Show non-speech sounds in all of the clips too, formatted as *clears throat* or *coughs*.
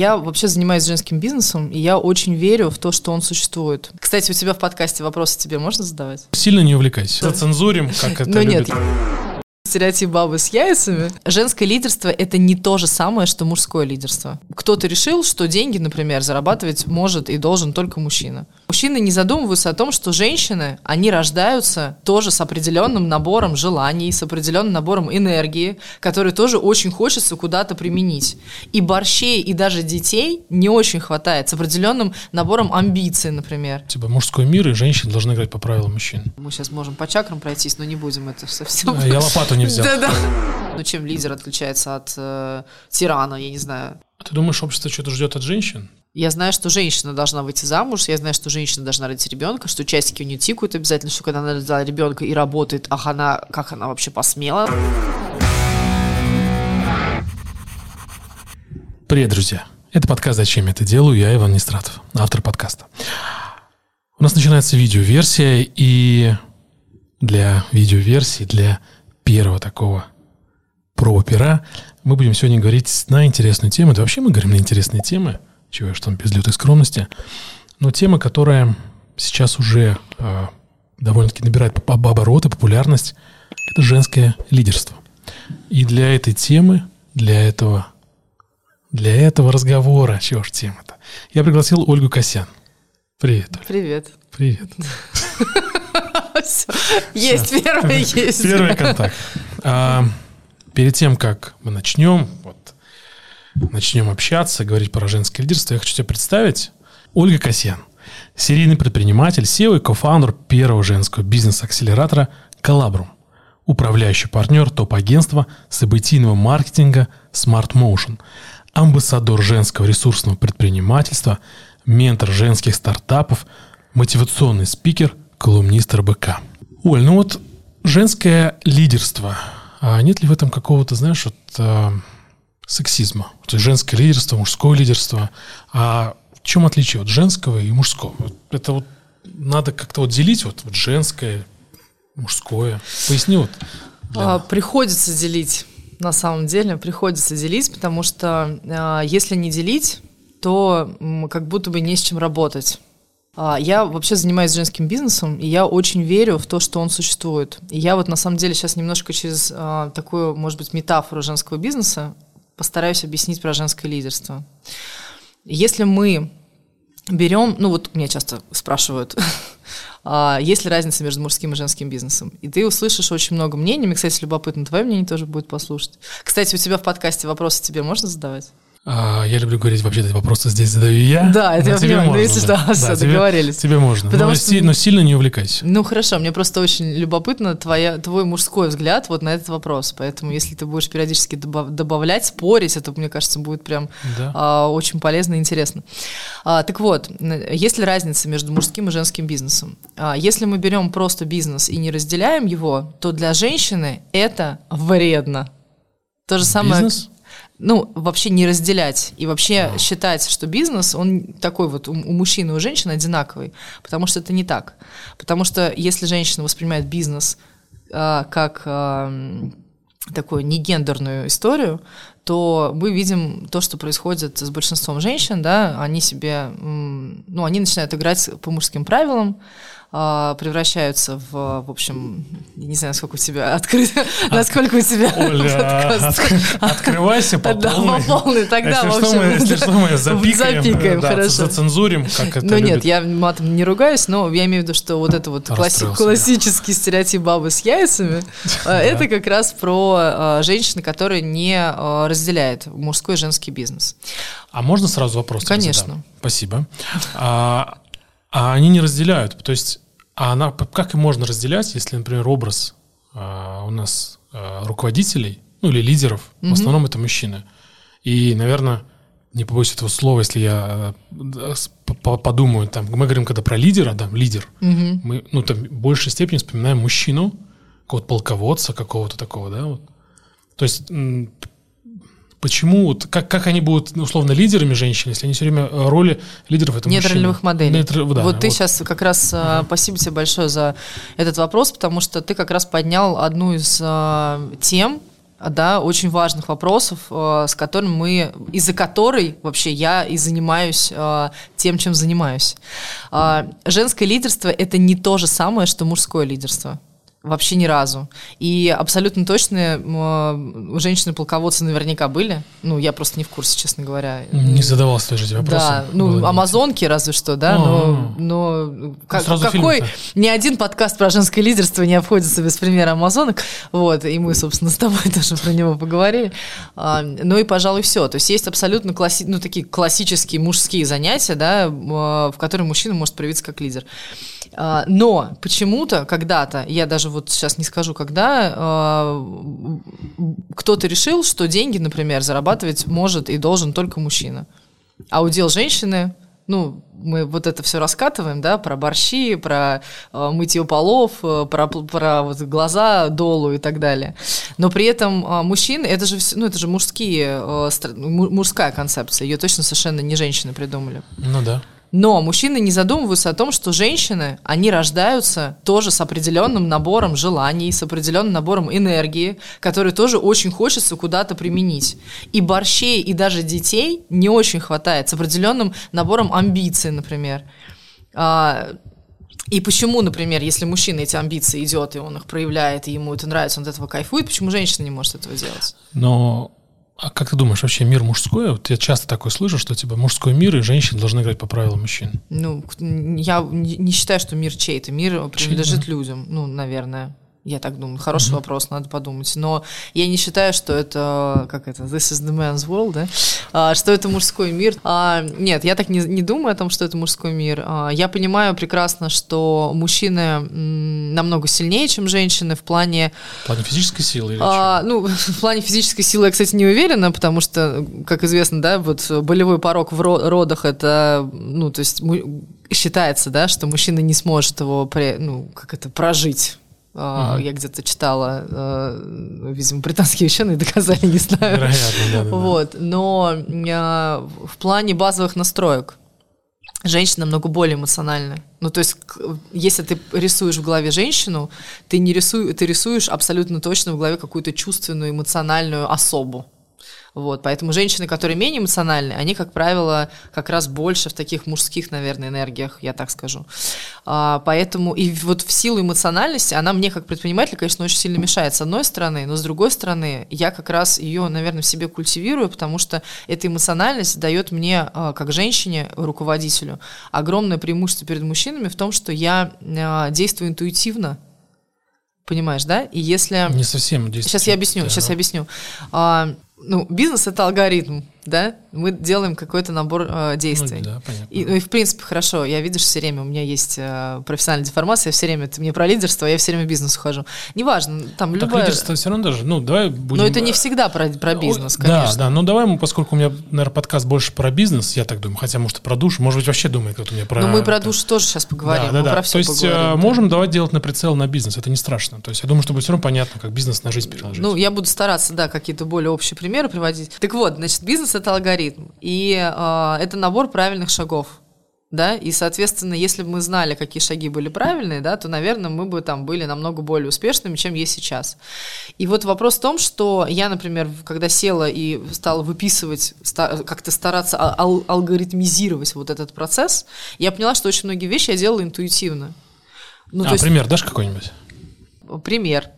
Я вообще занимаюсь женским бизнесом, и я очень верю в то, что он существует. Кстати, у тебя в подкасте вопросы тебе можно задавать? Сильно не увлекайся. Зацензурим, как *laughs* это Ну нет, любят. Стереотип бабы с яйцами. Женское лидерство – это не то же самое, что мужское лидерство. Кто-то решил, что деньги, например, зарабатывать может и должен только мужчина. Мужчины не задумываются о том, что женщины, они рождаются тоже с определенным набором желаний, с определенным набором энергии, который тоже очень хочется куда-то применить. И борщей, и даже детей не очень хватает, с определенным набором амбиций, например. Типа мужской мир и женщины должны играть по правилам мужчин. Мы сейчас можем по чакрам пройтись, но не будем это совсем... А, Я лопату не взял. Да-да. *laughs* Ну, чем лидер отличается от э, тирана, я не знаю. А Ты думаешь, общество что-то ждет от женщин? Я знаю, что женщина должна выйти замуж, я знаю, что женщина должна родить ребенка, что часики у нее тикают обязательно, что когда она родила ребенка и работает, ах, она, как она вообще посмела. Привет, друзья. Это подкаст «Зачем я это делаю?» Я Иван Нестратов, автор подкаста. У нас начинается видеоверсия, и для видеоверсии, для первого такого пробопера мы будем сегодня говорить на интересную тему. Да вообще мы говорим на интересные темы, чего что там без лютой скромности. Но тема, которая сейчас уже э, довольно-таки набирает обороты, популярность, это женское лидерство. И для этой темы, для этого для этого разговора, чего ж тема-то, я пригласил Ольгу Косян. Привет, Оль. Привет. Привет. *laughs* Всё. Есть, первый *laughs* есть. Первый контакт. А, перед тем, как мы начнем, вот, начнем общаться, говорить про женское лидерство, я хочу тебе представить Ольга Касьян. Серийный предприниматель, SEO и кофаундер первого женского бизнес-акселератора «Коллабрум». Управляющий партнер топ-агентства событийного маркетинга Smart Motion. Амбассадор женского ресурсного предпринимательства, ментор женских стартапов, мотивационный спикер, колумнист РБК. Оль, ну вот женское лидерство. А нет ли в этом какого-то, знаешь, вот а, сексизма? То есть женское лидерство, мужское лидерство. А в чем отличие от женского и мужского? Вот это вот надо как-то вот делить вот, вот женское, мужское. Поясни вот. А, Приходится делить, на самом деле, приходится делить, потому что а, если не делить, то м, как будто бы не с чем работать. А, Я вообще занимаюсь женским бизнесом, и я очень верю в то, что он существует. И я вот на самом деле сейчас немножко через а, такую, может быть, метафору женского бизнеса постараюсь объяснить про женское лидерство. Если мы берем, ну вот меня часто спрашивают, *laughs* а, есть ли разница между мужским и женским бизнесом? И ты услышишь очень много мнений. Мне, кстати, любопытно, твое мнение тоже будет послушать. Кстати, у тебя в подкасте вопросы тебе можно задавать? А, я люблю говорить, вообще эти вопросы здесь задаю я. Да, это я понимаю. Можно, если *laughs* да. что, всё, тебе- договорились. Тебе можно. Потому но, что- но сильно не увлекайся. Ну хорошо, мне просто очень любопытно твоя, твой мужской взгляд вот на этот вопрос. Поэтому если ты будешь периодически добав- добавлять, спорить, это, мне кажется, будет прям Да. а, очень полезно и интересно. А, так вот, есть ли разница между мужским и женским бизнесом? А, если мы берем просто бизнес и не разделяем его, то для женщины это вредно. То же самое... Бизнес? Ну, вообще не разделять и вообще считать, что бизнес, он такой вот у, у мужчины и у женщины одинаковый, потому что это не так. Потому что если женщина воспринимает бизнес а, как а, такую негендерную историю, то мы видим то, что происходит с большинством женщин, да, они себе, ну, они начинают играть по мужским правилам, а, превращаются в, в общем, я не знаю, насколько у тебя открыто, *laughs* насколько у тебя Оля, *laughs* открывайся по *laughs* Да, полной. по полной, тогда, если в что, общем, мы, если что, мы запикаем, запикаем, да, хорошо. зацензурим, как это Ну нет, я матом не ругаюсь, но я имею в виду, что вот это вот класси- классический стереотип бабы с яйцами, э, это как раз про э, женщины, которые не разделяют мужской и женский бизнес. А можно сразу вопрос? Конечно. Спасибо. А, а они не разделяют. То есть, а она, как и можно разделять, если, например, образ а, у нас а, руководителей, ну или лидеров, в основном это мужчины. И, наверное, не побоюсь этого слова, если я подумаю, там, мы говорим, когда про лидера, да, лидер, мы, ну, там, в большей степени вспоминаем мужчину, какого-то полководца, какого-то такого, да, вот. То есть, почему, вот, как, как они будут, ну, условно, лидерами женщин, если они все время э, роли лидеров это Нет ролевых моделей. Нет, да, вот ты сейчас как раз, э, спасибо тебе большое за этот вопрос, потому что ты как раз поднял одну из э, тем, да, очень важных вопросов, э, с которыми мы, из-за которой вообще я и занимаюсь э, тем, чем занимаюсь. Э, женское лидерство – это не то же самое, что мужское лидерство. Вообще ни разу. И абсолютно точно женщины-полководцы наверняка были. Ну, я просто не в курсе, честно говоря. Не задавался тоже эти вопросы. Да, ну, амазонки разве что, да, но, но как, какой... Ни один подкаст про женское лидерство не обходится без примера амазонок. Вот, и мы, собственно, *laughs* с тобой тоже про него поговорили. А, ну и, пожалуй, все. То есть есть абсолютно класси... ну, такие классические мужские занятия, да, в которые мужчина может проявиться как лидер. А, но почему-то когда-то, я даже вот сейчас не скажу, когда, а, кто-то решил, что деньги, например, зарабатывать может и должен только мужчина. А удел женщины, ну, мы вот это все раскатываем, да, про борщи, про э, мытье полов, э, про, про вот глаза долу и так далее. Но при этом э, мужчины, это же, ну, это же мужские, э, мужская концепция, ее точно совершенно не женщины придумали. Ну да. Но мужчины не задумываются о том, что женщины, они рождаются тоже с определенным набором желаний, с определенным набором энергии, который тоже очень хочется куда-то применить. И борщей, и даже детей не очень хватает, с определенным набором амбиций, например. А, и почему, например, если мужчина эти амбиции идет, и он их проявляет, и ему это нравится, он от этого кайфует, почему женщина не может этого делать? Но а как ты думаешь, вообще мир мужской? Вот я часто такое слышу, что типа мужской мир и женщины должны играть по правилам мужчин. Ну, я не считаю, что мир чей-то. Мир принадлежит Чей, людям, ну, наверное. Я так думаю. Хороший mm-hmm. вопрос, надо подумать. Но я не считаю, что это, как это, this is the man's world, да? А, что это мужской мир. А, нет, я так не, не думаю о том, что это мужской мир. А, я понимаю прекрасно, что мужчины м, намного сильнее, чем женщины в плане... В плане физической силы или а, Ну, *laughs* в плане физической силы я, кстати, не уверена, потому что, как известно, да, вот болевой порог в родах это, ну, то есть считается, да, что мужчина не сможет его, ну, как это, прожить Uh-huh. Я где-то читала, э, видимо, британские ученые доказали, не знаю. Вероятно, да, да, вот. Но э, в плане базовых настроек женщина намного более эмоциональная. Ну, то есть, если ты рисуешь в голове женщину, ты не рисуешь, ты рисуешь абсолютно точно в голове какую-то чувственную, эмоциональную особу. Вот, поэтому женщины, которые менее эмоциональны, они, как правило, как раз больше в таких мужских, наверное, энергиях, я так скажу. А, поэтому и вот в силу эмоциональности она мне, как предприниматель, конечно, очень сильно мешает, с одной стороны, но с другой стороны, я как раз ее, наверное, в себе культивирую, потому что эта эмоциональность дает мне, а, как женщине, руководителю, огромное преимущество перед мужчинами в том, что я а, действую интуитивно, понимаешь, да? И если... Не совсем Сейчас я объясню, да. сейчас я объясню. Ну, бизнес это алгоритм да, мы делаем какой-то набор э, действий. Ну, да, понятно. И, ну, и в принципе хорошо, я видишь все время, у меня есть э, профессиональная деформация, я все время, ты мне про лидерство, я все время бизнес ухожу. Неважно, там так любая... лидерство все равно даже, ну, давай будем... Но это не всегда про, про бизнес, конечно. Да, да, но давай, мы, поскольку у меня, наверное, подкаст больше про бизнес, я так думаю, хотя, может, и про душ, может быть, вообще думает кто-то мне про... Ну, мы про душ тоже сейчас поговорим, да, да, да. про все То есть поговорим, э, можем давать делать на прицел на бизнес, это не страшно. То есть я думаю, что будет все равно понятно, как бизнес на жизнь переложить. Ну, я буду стараться, да, какие-то более общие примеры приводить. Так вот, значит, бизнес — это алгоритм. И э, это набор правильных шагов. Да, и, соответственно, если бы мы знали, какие шаги были правильные, да, то, наверное, мы бы там были намного более успешными, чем есть сейчас. И вот вопрос в том, что я, например, когда села и стала выписывать, как-то стараться ал- алгоритмизировать вот этот процесс, я поняла, что очень многие вещи я делала интуитивно. Ну, а, есть, пример дашь какой-нибудь? Пример.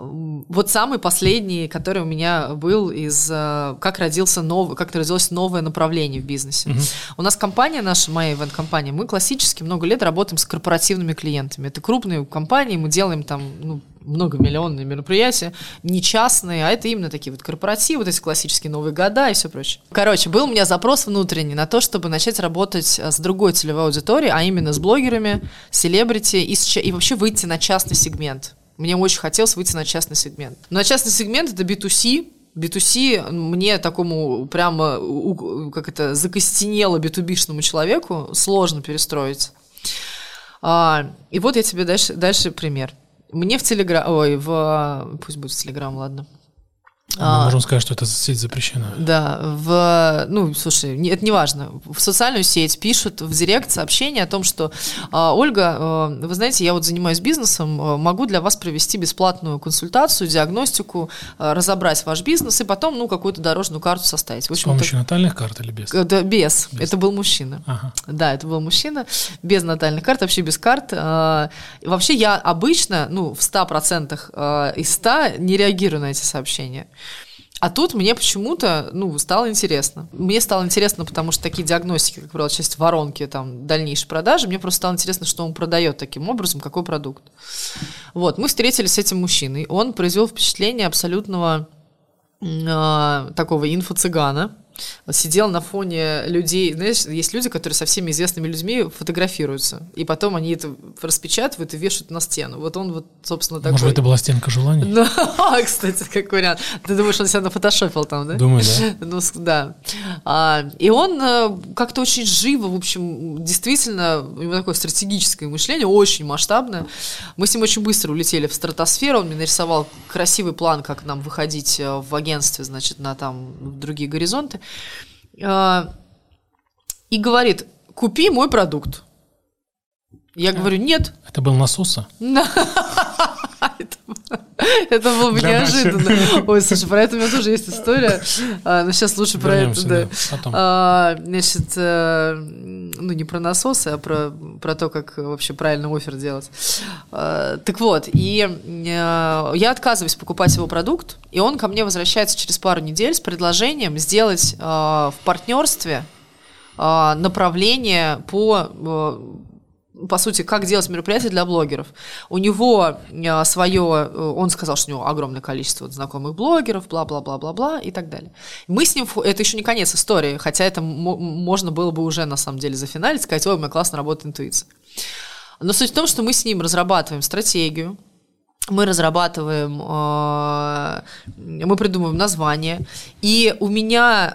Вот самый последний, который у меня был из э, как родился новый, как родилось новое направление в бизнесе. Угу. У нас компания наша, моя ивент-компания, мы классически много лет работаем с корпоративными клиентами. Это крупные компании, мы делаем там ну, многомиллионные мероприятия, не частные, а это именно такие вот корпоративы, вот эти классические Новые года и все прочее. Короче, был у меня запрос внутренний на то, чтобы начать работать э, с другой целевой аудиторией, а именно с блогерами, селебрити и, и вообще выйти на частный сегмент. Мне очень хотелось выйти на частный сегмент. Но частный сегмент это B2C, B2C мне такому прямо, как это, закостенело B2B-шному человеку сложно перестроить. А, и вот я тебе дальше, дальше пример. Мне в Телеграм, ой, в, пусть будет в Телеграм, ладно. Мы а, можем сказать, что эта сеть запрещена. Да, в, ну, слушай, это не важно. В социальную сеть пишут в директ сообщение о том, что а, Ольга, а, вы знаете, я вот занимаюсь бизнесом, а, могу для вас провести бесплатную консультацию, диагностику, а, разобрать ваш бизнес и потом, ну, какую-то дорожную карту составить. В общем, С помощью так... натальных карт или без? Да, без. без. Это был мужчина. Ага. Да, это был мужчина, без натальных карт, вообще без карт. А, вообще я обычно, ну, в 100% а, из 100 не реагирую на эти сообщения. А тут мне почему-то, ну, стало интересно. Мне стало интересно, потому что такие диагностики, как правило, часть воронки, там, дальнейшей продажи, мне просто стало интересно, что он продает таким образом, какой продукт. Вот, мы встретились с этим мужчиной. Он произвел впечатление абсолютного э, такого инфо-цыгана, сидел на фоне людей, знаешь, есть люди, которые со всеми известными людьми фотографируются, и потом они это распечатывают и вешают на стену. Вот он вот, собственно, такой. Может, это была стенка желаний? Ну, *laughs* кстати, как вариант. Ты думаешь, он себя нафотошопил там, да? Думаю, да. *laughs* Ну, да. А, и он э, как-то очень живо, в общем, действительно, у него такое стратегическое мышление, очень масштабное. Мы с ним очень быстро улетели в стратосферу, он мне нарисовал красивый план, как нам выходить э, в агентстве, значит, на там другие горизонты. А, и говорит, купи мой продукт. Я говорю, нет. Это был насоса? *laughs* *laughs* Это было бы неожиданно. Ой, слушай, про это у меня тоже есть история. А, но сейчас лучше про это. А, значит, э, ну не про насосы, а про, про то, как вообще правильно офер делать. Так вот, и э, я отказываюсь покупать его продукт, и он ко мне возвращается через пару недель с предложением сделать э, в партнерстве направление по по сути, как делать мероприятие для блогеров. У него э, свое, э, он сказал, что у него огромное количество знакомых блогеров, бла-бла-бла-бла-бла и так далее. Мы с ним, это еще не конец истории, хотя это можно было бы уже на самом деле зафиналить, сказать, ой, у меня классно работает интуиция. Но суть в том, что мы с ним разрабатываем стратегию, мы разрабатываем, э, мы придумываем название, и у меня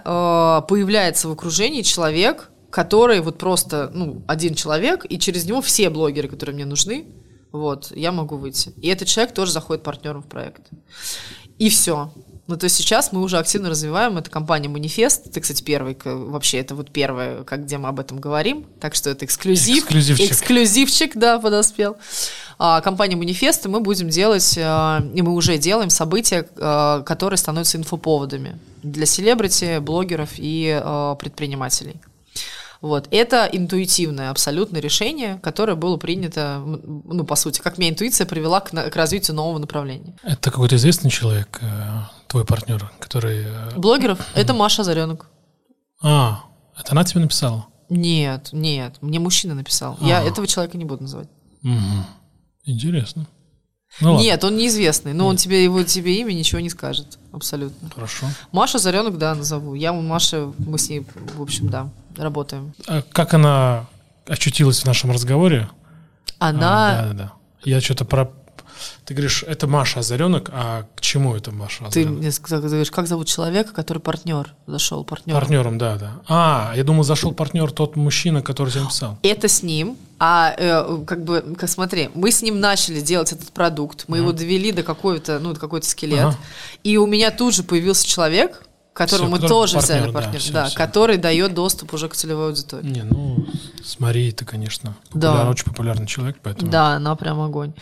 появляется в окружении человек, который вот просто, ну, один человек, и через него все блогеры, которые мне нужны, вот, я могу выйти. И этот человек тоже заходит партнером в проект. И все. Ну, то есть сейчас мы уже активно развиваем, это компания Манифест, ты, кстати, первый, вообще это вот первое, как, где мы об этом говорим, так что это эксклюзив. Эксклюзивчик. Эксклюзивчик, да, подоспел. А, компания Манифест, и мы будем делать, а, и мы уже делаем события, а, которые становятся инфоповодами для селебрити, блогеров и а, предпринимателей. Вот. Это интуитивное абсолютно решение, которое было принято, ну, по сути, как меня интуиция привела к, к развитию нового направления. Это какой-то известный человек, э, твой партнер, который... Э, Блогеров? Это Маша Заренок. А, это она тебе написала? Нет, нет, мне мужчина написал. А. Я этого человека не буду называть. Угу. Интересно. Ну, Нет, он неизвестный, но Нет. он тебе его тебе имя ничего не скажет, абсолютно. Хорошо. Маша Заренок, да, назову. Я Маша, мы с ней, в общем, да, работаем. А как она очутилась в нашем разговоре? Она... А, да, да, да. Я что-то про... Ты говоришь, это Маша Озаренок, а к чему это Маша Озаренок? Ты мне сказал, ты говоришь, как зовут человека, который партнер зашел, партнером? Партнером, да, да. А, я думал, зашел партнер тот мужчина, который тебе написал. Это с ним, а э, как бы, как, смотри, мы с ним начали делать этот продукт, мы uh-huh. его довели до какой-то, ну, до какой-то скелет, uh-huh. и у меня тут же появился человек, которого мы тоже партнер, взяли партнер, да, все, да все. который дает доступ уже к целевой аудитории. Не, ну, с Марией ты, конечно, популяр, да. очень популярный человек, поэтому... Да, она прям огонь.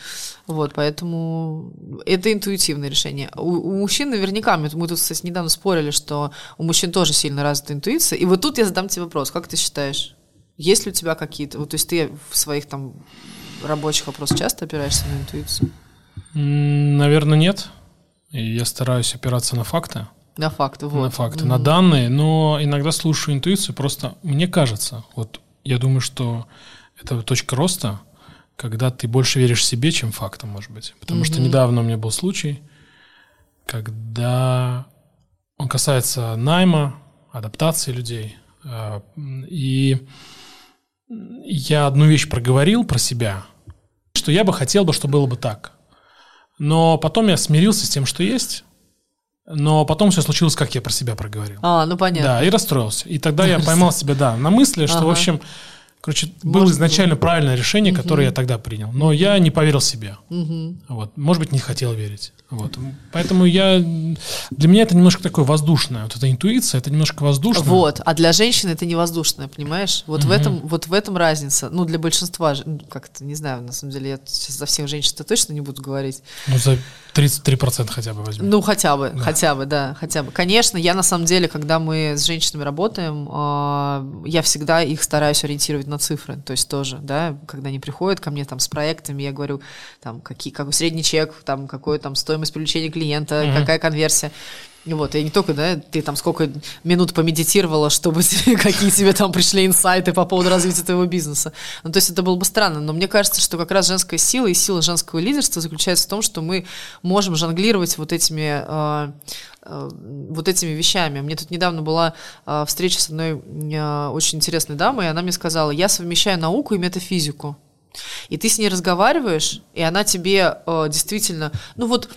Вот, поэтому это интуитивное решение. У, у мужчин наверняка, мы, мы тут, кстати, недавно спорили, что у мужчин тоже сильно развита интуиция. И вот тут я задам тебе вопрос, как ты считаешь, есть ли у тебя какие-то... Вот, то есть ты в своих там рабочих вопросах часто опираешься на интуицию? Наверное, нет. И я стараюсь опираться на факты. На факты, вот. На факты, mm-hmm. на данные, но иногда слушаю интуицию, просто мне кажется, вот я думаю, что это точка роста, когда ты больше веришь себе, чем фактам, может быть. Потому mm-hmm. что недавно у меня был случай, когда он касается найма, адаптации людей. А, и я одну вещь проговорил про себя, что я бы хотел бы, чтобы было бы так. Но потом я смирился с тем, что есть, но потом все случилось, как я про себя проговорил. А, ну понятно. Да, и расстроился. И тогда я поймал себя, да, на мысли, что, ага. в общем, Короче, было Может, изначально правильное решение, которое я тогда принял. Но я не поверил себе. Мгм. Вот. Может быть, не хотел верить. Вот. Поэтому я... Для меня это немножко такое воздушное. Вот эта интуиция, это немножко воздушное. Вот, а для женщины это не воздушное, понимаешь? Вот в этом, вот в этом разница. Ну, для большинства, ну, как-то, не знаю, на самом деле, я сейчас за всех женщин-то точно не буду говорить. Ну, за 33% хотя бы возьмем. Ну, хотя бы, хотя бы, да, хотя бы. Конечно, я на самом деле, когда мы с женщинами работаем, а, я всегда их стараюсь ориентировать на цифры. То есть тоже, да, когда они приходят ко мне там с проектами, я говорю, там, какие, какой средний чек, там, какой там стоимость привлечения клиента, какая конверсия. Вот, и не только, да, ты там сколько минут помедитировала, чтобы *laughs* тебе- какие тебе там пришли инсайты по поводу развития твоего бизнеса. Ну, то есть это было бы странно, но мне кажется, что как раз женская сила и сила женского лидерства заключается в том, что мы можем жонглировать вот этими э, э, вот этими вещами. Мне тут недавно была э, встреча с одной очень интересной дамой, и она мне сказала, я совмещаю науку и метафизику. И ты с ней разговариваешь, и она тебе э, действительно, ну вот,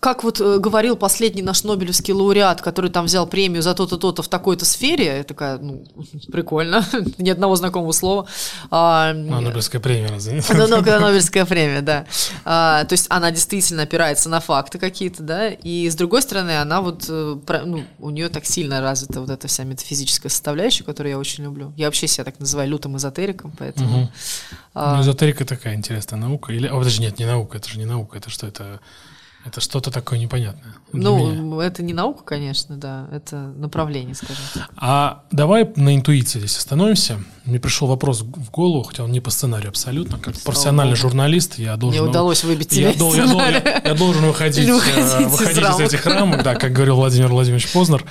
как вот э, говорил последний наш Нобелевский лауреат, который там взял премию за то-то, то-то в такой-то сфере, я такая, ну, *laughs* прикольно, *laughs* ни одного знакомого слова. А, А, Нобелевская премия, разве *laughs* ну, ну, когда Нобелевская премия, да. А, то есть она действительно опирается на факты какие-то, да, и с другой стороны, она вот, э, ну, у нее так сильно развита вот эта вся метафизическая составляющая, которую я очень люблю. Я вообще себя так называю лютым эзотериком, поэтому... Мгм. а, Ну, эзотерика такая интересная наука. Или, а, подожди, нет, не наука, это же не наука, это что, это, это что-то такое непонятное. для меня. ну, это не наука, конечно, да, это направление, скажем так. А давай на интуиции здесь остановимся. Мне пришел вопрос в голову, хотя он не по сценарию абсолютно. Как Слава профессиональный богу. журналист я должен... Мне удалось выбить я, дол- я дол- я- я должен *laughs* выходить, э, выходить из из, этих рамок, да, как говорил Владимир Владимирович Познер.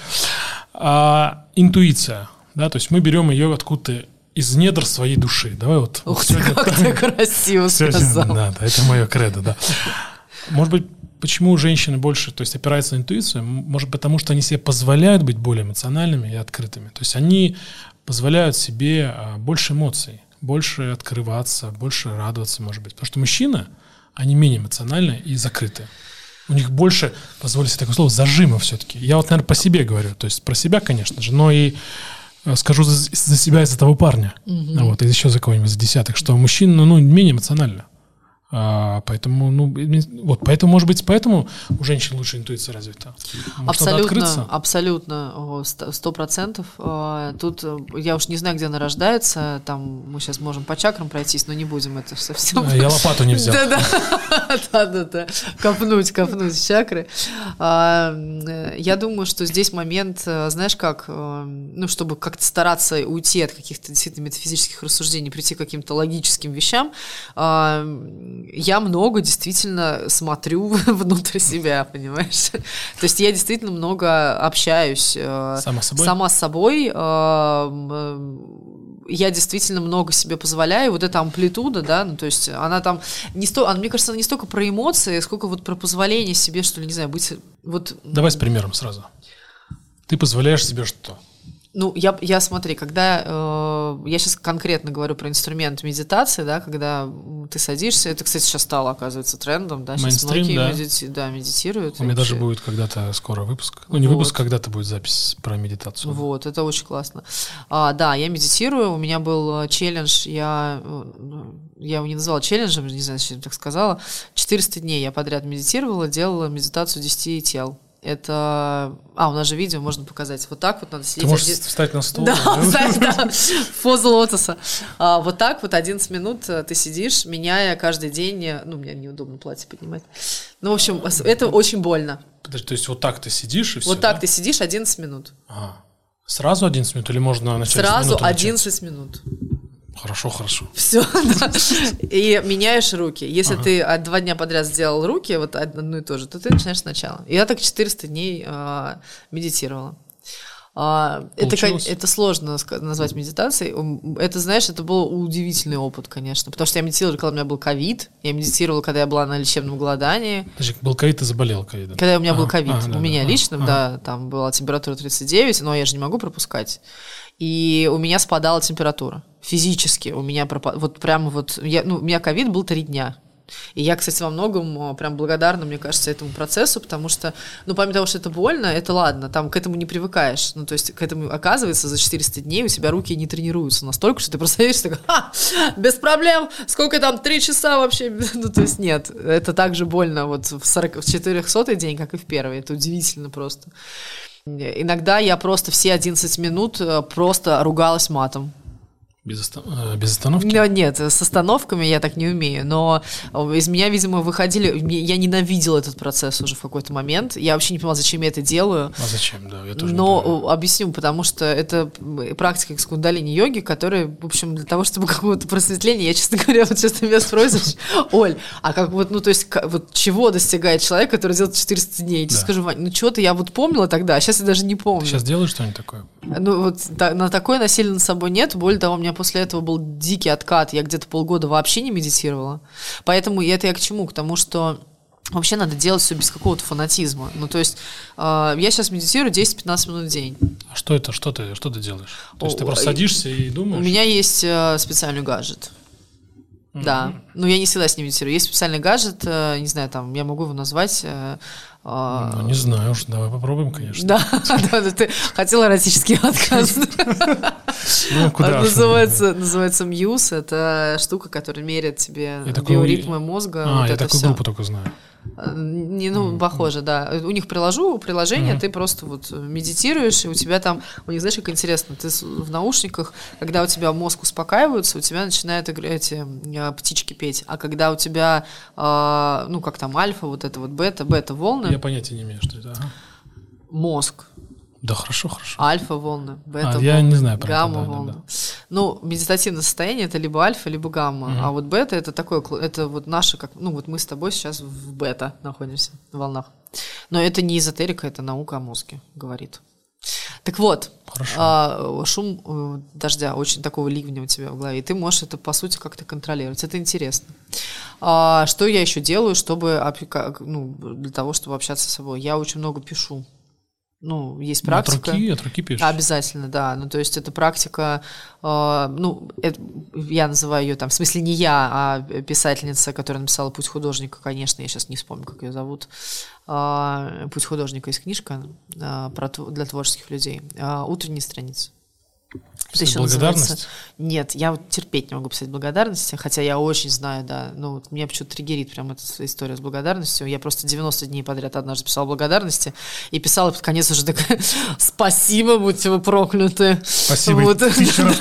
А, интуиция, да, то есть мы берем ее откуда-то из недр своей души. Давай вот Ух ты, сегодня- как ты красиво *laughs* Сегодня- сказал. да, да, это мое кредо, да. Может быть, почему женщины больше, то есть опираются на интуицию? Может, потому что они себе позволяют быть более эмоциональными и открытыми. То есть они позволяют себе а, больше эмоций, больше открываться, больше радоваться, может быть. Потому что мужчины, они менее эмоциональны и закрыты. У них больше, позволю себе такое слово, зажима все-таки. Я вот, наверное, по себе говорю. То есть про себя, конечно же, но и скажу за, за себя и за того парня. Вот, и еще за кого-нибудь, за десятых, что мужчина, ну, менее эмоционально. А, поэтому, ну, вот, поэтому, может быть, поэтому у женщин лучше интуиция развита. Может? Абсолютно, абсолютно, сто процентов. А, Тут э, я уж не знаю, где она рождается. Там мы сейчас можем по чакрам пройтись, но не будем это совсем. А, Я лопату не взял. Да-да, *laughs* да-да-да, копнуть, копнуть чакры. А, э, Я думаю, что здесь момент, э, знаешь как, э, ну, чтобы как-то стараться уйти от каких-то действительно метафизических рассуждений, прийти к каким-то логическим вещам, а, я много действительно смотрю *laughs* внутрь себя, понимаешь? То есть я действительно много общаюсь э, Сама собой? сама с собой, а, м, э, я действительно много себе позволяю, вот эта амплитуда, да, ну, то есть она там не сто, она, мне кажется, она не столько про эмоции, сколько вот про позволение себе, что ли, не знаю, быть вот, Давай с примером сразу. Ты позволяешь себе что? Ну, я, я смотри, когда, э, я сейчас конкретно говорю про инструмент медитации, да, когда ты садишься, это, кстати, сейчас стало, оказывается, трендом, да, сейчас Мейнстрим, многие да. медити- да, медитируют. У меня даже будет когда-то скоро выпуск. Ну, не Вот. выпуск, когда-то будет запись про медитацию. Вот, это очень классно. А, да, я медитирую, у меня был э, челлендж, я, э, я его не назвала челленджем, не знаю, зачем так сказала. 400 дней я подряд медитировала, делала медитацию 10 тел. Это... А, у нас же видео можно показать. Вот так вот надо сидеть. Ты можешь один- встать на стул. Да, кстати, да. *laughs* В позу лотоса. А, вот так вот 11 минут э, ты сидишь, меняя каждый день... э, Ну, мне неудобно платье поднимать. Ну, в общем, с- это очень больно. Подожди, то есть вот так ты сидишь и все, Вот так ты сидишь 11 минут. Сразу 11 минут или можно начать Сразу минуты начать? 11 минут. Хорошо, хорошо. Все, *laughs* И меняешь руки. Если ты а, два дня подряд сделал руки, вот одно и то же, то ты начинаешь сначала. Я так 400 дней а, медитировала. А, это, Получилось? это сложно назвать медитацией. Это, знаешь, это был удивительный опыт, конечно. Потому что я медитировала, когда у меня был ковид. Я медитировала, когда я была на лечебном голодании. Подожди, был ковид, ты заболел ковидом. Когда у меня был Ага, ковид. ага, да, у меня да, лично, ага. да, там была температура 39, но я же не могу пропускать. И у меня спадала температура. Физически у меня пропа- Вот прямо вот... Я, ну, у меня ковид был три дня. И я, кстати, во многом прям благодарна, мне кажется, этому процессу, потому что, ну, помимо того, что это больно, это ладно, там к этому не привыкаешь. Ну, то есть к этому, оказывается, за 400 дней у тебя руки не тренируются настолько, что ты просто едешь такой, ха, без проблем, сколько там, три часа вообще? *laughs* Ну, то есть нет, это так же больно вот в, 40, в 400 день, как и в первый. Это удивительно просто. Иногда я просто все 11 минут э, просто ругалась матом. Без, оста... Э, без остановки? No, нет, с остановками я так не умею, но из меня, видимо, выходили... Я ненавидела этот процесс уже в какой-то момент. Я вообще не понимала, зачем я это делаю. А зачем, да, я тоже Но объясню, потому что это практика из кундалини йоги, которая, в общем, для того, чтобы *laughs* какого-то просветления, я, честно говоря, вот сейчас ты меня спросишь, *laughs* Оль, а как вот, ну, то есть, вот чего достигает человек, который делает 400 дней? Я тебе скажу, Вань, ну, чего-то я вот помнила тогда, а сейчас я даже не помню. Ты сейчас делаешь что-нибудь такое? Ну, вот на такое насилие над собой нет. Более того, у меня после этого был дикий откат. Я где-то полгода вообще не медитировала. Поэтому это я к чему? К тому, что вообще надо делать все без какого-то фанатизма. Ну, то есть э, я сейчас медитирую 10-15 минут в день. А что это? Что ты, что ты делаешь? То есть ты просто садишься и думаешь? У меня есть э, специальный гаджет. Mm-hmm. Да. Но я не всегда с ним медитирую. Есть специальный гаджет, э, не знаю, там, я могу его назвать. Э, ну, не знаю уж, давай попробуем, конечно. Да, *laughs* да, ты хотел эротический отказ. Ну, куда называется, называется Мьюз, это штука, которая меряет тебе биоритмы мозга. А, я такую группу только знаю. Не, ну, похоже, да. У них приложу приложение, mm-hmm. ты просто вот медитируешь, и у тебя там, у них, знаешь, как интересно, ты в наушниках, когда у тебя мозг успокаивается, у тебя начинают эти а, птички петь, а когда у тебя, э, ну, как там, альфа, вот это вот бета, бета-волны. Я понятия не имею, что это. Ага. Мозг да, хорошо, хорошо. Альфа-волны, бета-волны, а, я не знаю гамма-волны. Да, да, да. Ну, медитативное состояние это либо альфа, либо гамма. Угу. А вот бета это такое, это вот наше, как, ну вот мы с тобой сейчас в бета находимся, в волнах. Но это не эзотерика, это наука о мозге, говорит. Так вот, а, шум э, дождя, очень такого ливня у тебя в голове, и ты можешь это, по сути, как-то контролировать. Это интересно. А, что я еще делаю, чтобы, ну, для того, чтобы общаться с собой? Я очень много пишу. Ну, есть практика. От руки, от руки пишешь? Обязательно, да. Ну, то есть это практика, э, ну, это, я называю ее там, в смысле не я, а писательница, которая написала «Путь художника», конечно, я сейчас не вспомню, как ее зовут. Э, «Путь художника» есть книжка э, про, для творческих людей. Э, «Утренние страницы». Это еще благодарность? Нет, я вот терпеть не могу писать благодарности, хотя я очень знаю, да. Ну, вот меня почему-то триггерит прям эта история с благодарностью. Я просто 90 дней подряд однажды писала благодарности и писала под конец уже такая *laughs* «Спасибо, будьте вы прокляты». Спасибо, вот. еще раз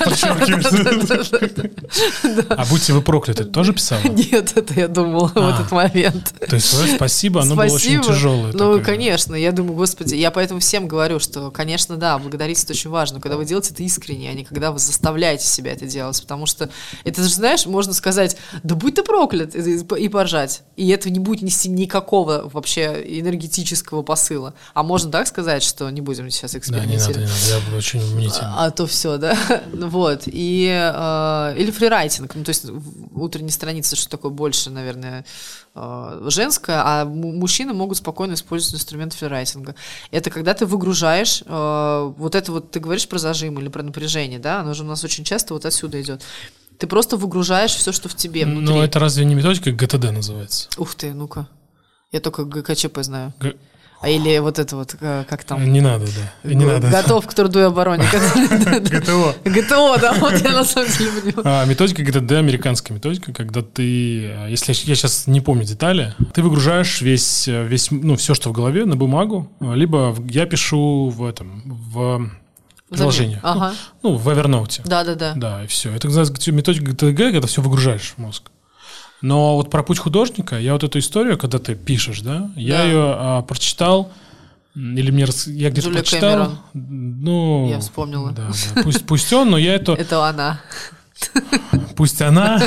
А «Будьте вы прокляты» тоже писала? Нет, это я думала в а. этот момент. То есть «Спасибо», оно было очень тяжелое. Ну, конечно, я думаю, господи, я поэтому всем говорю, что, конечно, да, благодарить это очень важно. Когда вы делаете это искренне, а не когда вы заставляете себя это делать, потому что это же, знаешь, можно сказать, да будь ты проклят, и поржать, и это не будет нести никакого вообще энергетического посыла. А можно так сказать, что не будем сейчас экспериментировать? Да, не надо, не надо, я очень мнительный. А, а то все, да, *laughs* вот, и, э, или фрирайтинг, ну, то есть утренние страницы, что такое больше, наверное, женское, а мужчины могут спокойно использовать инструмент фрирайтинга. Это когда ты выгружаешь, э, вот это вот, ты говоришь про зажим или про напряжение, да, оно же у нас очень часто вот отсюда идет. Ты просто выгружаешь все, что в тебе внутри. Но это разве не методика ГТД называется? Ух ты, ну-ка. Я только ГКЧП знаю. Г... А или вот это вот, э, как там? Не надо, да. Не надо. Готов к труду и обороне. *laughs* ГТО. ГТО, да, вот я на самом деле понимаю. А, методика ГТД, американская методика, когда ты, если я сейчас не помню детали, ты выгружаешь весь, весь, ну, все, что в голове, на бумагу, либо я пишу в этом, в приложение. Ага. Ну, в Evernote. Да, да, да. Да, и все. Это называется методика ГТГ, когда все выгружаешь в мозг. Но вот про путь художника, я вот эту историю, когда ты пишешь, да, я да. ее а, прочитал, или мне я где-то Джулия прочитал. Кэмерон. Ну, я вспомнила. Да, да. Пусть, пусть он, но я это... *laughs* Это она. Пусть она.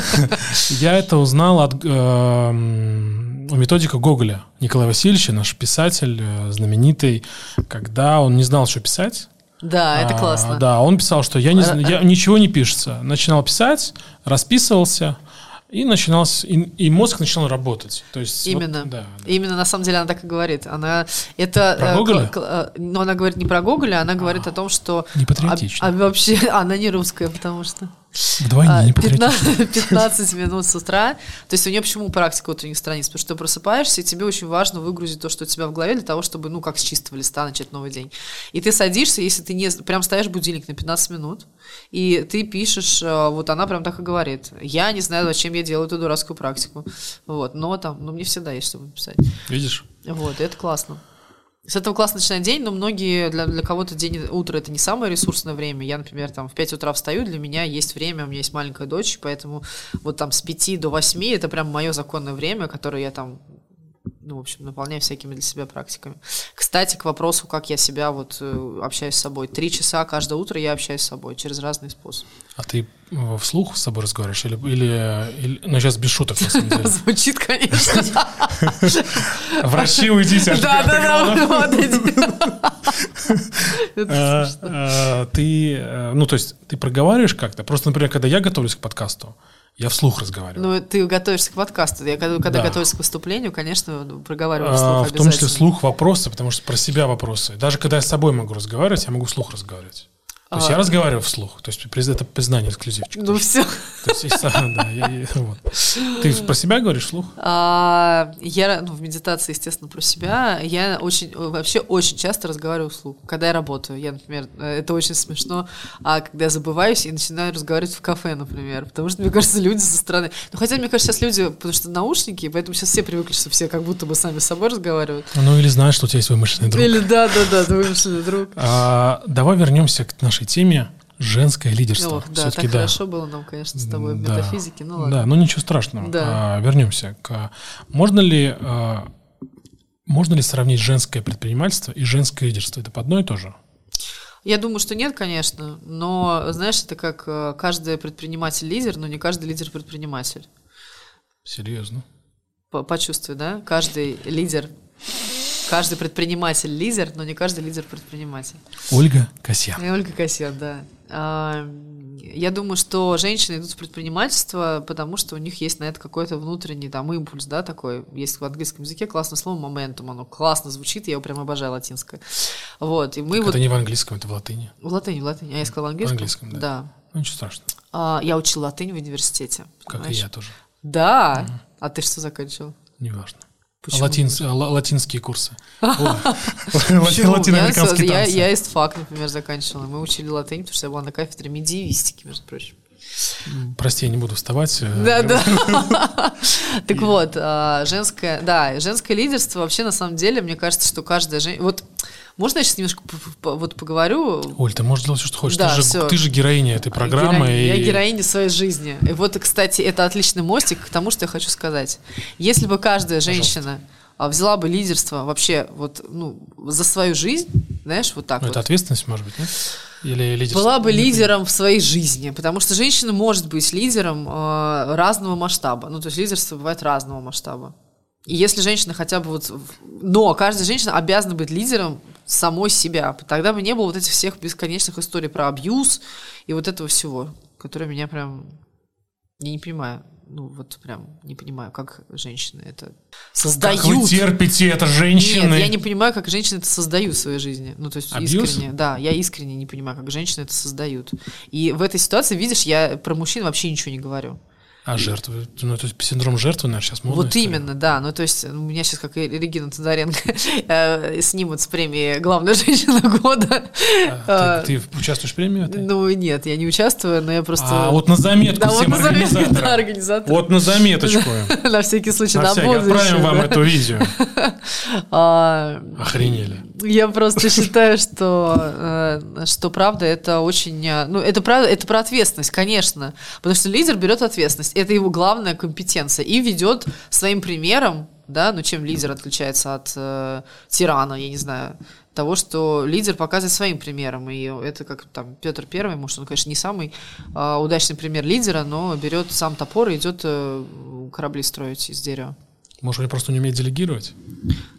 Я это узнал от э, методика Гоголя Николая Васильевича, наш писатель э, знаменитый, когда он не знал, что писать. Да, это классно. А, да, он писал, что я, не, я ничего не пишется. Начинал писать, расписывался, и начинался, и, и мозг начинал работать. То есть, Именно. Вот, да, да. Именно на самом деле она так и говорит. Она это. Про Гоголя? К, к, но она говорит не про Гоголя, она говорит а, о том, что. Не патриотично. А, а вообще *laughs* она не русская, потому что. Вдвойне а, не 15, 15 минут с утра. То есть у нее почему практика утренних страниц? Потому что ты просыпаешься, и тебе очень важно выгрузить то, что у тебя в голове, для того, чтобы, ну, как с чистого листа начать новый день. И ты садишься, если ты не... Прям ставишь будильник на 15 минут, и ты пишешь, э, вот она прям так и говорит, я не знаю, зачем я делаю эту дурацкую практику. Вот, но там, ну, мне всегда есть, чтобы написать. Видишь? Вот, и это классно. С этого классно начинать день, но многие, для, для кого-то день, утро это не самое ресурсное время. Я, например, там в 5 утра встаю, для меня есть время, у меня есть маленькая дочь, поэтому вот там с 5 до 8 это прям мое законное время, которое я там ну, в общем, наполняю всякими для себя практиками. Кстати, к вопросу, как я себя вот э, общаюсь с собой. Три часа каждое утро я общаюсь с собой через разные способы. А ты э, вслух с собой разговариваешь? Или, или, или ну, сейчас без шуток, на самом деле. *laughs* Звучит, конечно. *laughs* Врачи, уйдите *laughs* от Да, да, да. Ты, ну, то есть, ты проговариваешь как-то? Просто, например, когда я готовлюсь к подкасту, я вслух разговариваю. Ну, ты готовишься к подкасту. Я когда, когда да. готовлюсь к выступлению, конечно, ну, проговариваю вслух а, В том числе вслух вопросы, потому что про себя вопросы. Даже когда я с собой могу разговаривать, я могу вслух разговаривать. То есть а, я разговариваю вслух, то есть это признание эксклюзивчик. Ну все. То есть, да, я, я, вот. Ты про себя говоришь вслух? А, я ну, в медитации, естественно, про себя. Я очень, вообще очень часто разговариваю вслух, когда я работаю. Я, например, это очень смешно, а когда я забываюсь и начинаю разговаривать в кафе, например, потому что, мне кажется, люди со стороны... Ну, хотя, мне кажется, сейчас люди, потому что наушники, поэтому сейчас все привыкли, что все как будто бы сами с собой разговаривают. Ну, или знаешь, что у тебя есть вымышленный друг. Или да-да-да, вымышленный друг. А, давай вернемся к нашей теме женское лидерство. Ох, да, так да. хорошо было нам, конечно, с тобой да. метафизике. Ну ладно. Да, ну ничего страшного. Да. А, вернемся к. Можно ли а, можно ли сравнить женское предпринимательство и женское лидерство? Это по одно и то же? Я думаю, что нет, конечно, но знаешь, это как э, каждый предприниматель лидер, но не каждый лидер предприниматель. Серьезно? Почувствуй, да? Каждый лидер Каждый предприниматель лидер, но не каждый лидер предприниматель. Ольга Касьян. Ольга Касьян, да. А, я думаю, что женщины идут в предпринимательство, потому что у них есть на это какой-то внутренний там импульс, да, такой. Есть в английском языке классное слово моментум, оно классно звучит, я его прям обожаю латинское. Вот, и мы так вот... Это не в английском, это в латыни. В латыни, в латыни. А я сказала в английском? В английском, да. Да. Ну, ничего страшного. А, я учил латынь в университете. Как понимаешь? и я тоже. Да? Угу. А ты что заканчивал? Неважно. Почему? Латин, латинские курсы. *laughs* Латиноамериканский я, я ИСТФАК, например, заканчивала. Мы учили латынь, потому что я была на кафедре медиевистики, между прочим. Прости, я не буду вставать. Э, да, да. *laughs* *laughs* Так вот, а, женское, да, женское лидерство вообще на самом деле, мне кажется, что каждая женщина... Вот можно я сейчас немножко вот поговорю? Оль, ты можешь делать все, что хочешь. Да, ты, же, ты же героиня этой программы. Героиня. И... Я героиня своей жизни. И вот, кстати, это отличный мостик к тому, что я хочу сказать. Если бы каждая женщина Пожалуйста. взяла бы лидерство вообще вот, ну, за свою жизнь, знаешь, вот так ну, вот. Это ответственность, может быть, нет? Или лидерство? Была бы лидером в своей жизни, потому что женщина может быть лидером э, разного масштаба. Ну, то есть лидерство бывает разного масштаба. И если женщина хотя бы вот... Но каждая женщина обязана быть лидером самой себя. Тогда бы не было вот этих всех бесконечных историй про абьюз и вот этого всего, которое меня прям... Я не понимаю. Ну, вот прям не понимаю, как женщины это создают. Как вы терпите это, женщины? Нет, я не понимаю, как женщины это создают в своей жизни. Ну, то есть Абьюз? искренне. Да, я искренне не понимаю, как женщины это создают. И в этой ситуации, видишь, я про мужчин вообще ничего не говорю. А жертвы? Ну, то есть синдром жертвы, наверное, сейчас модная Вот история. именно, да. Ну, то есть у меня сейчас, как и Регина Тодоренко, *laughs* э, снимут с премии «Главная женщина года». А, ты, ты участвуешь в премии этой? Ну, нет, я не участвую, но я просто... А, вот на заметку *laughs* да, всем вот на заметку, да, организаторам. Вот на заметочку. *laughs* На всений случай, на, на будущее. Отправим вам эту видео. А, Охренели. Я просто считаю, что, э, что правда это очень... Э, ну, это, правда, это про ответственность, конечно. Потому что лидер берет ответственность это его главная компетенция. И ведет своим примером, да, ну чем лидер отличается от э, тирана, я не знаю, того, что лидер показывает своим примером. И это как там Петр Первый, может, он, конечно, не самый э, удачный пример лидера, но берет сам топор и идет э, корабли строить из дерева. Может, он просто не умеет делегировать?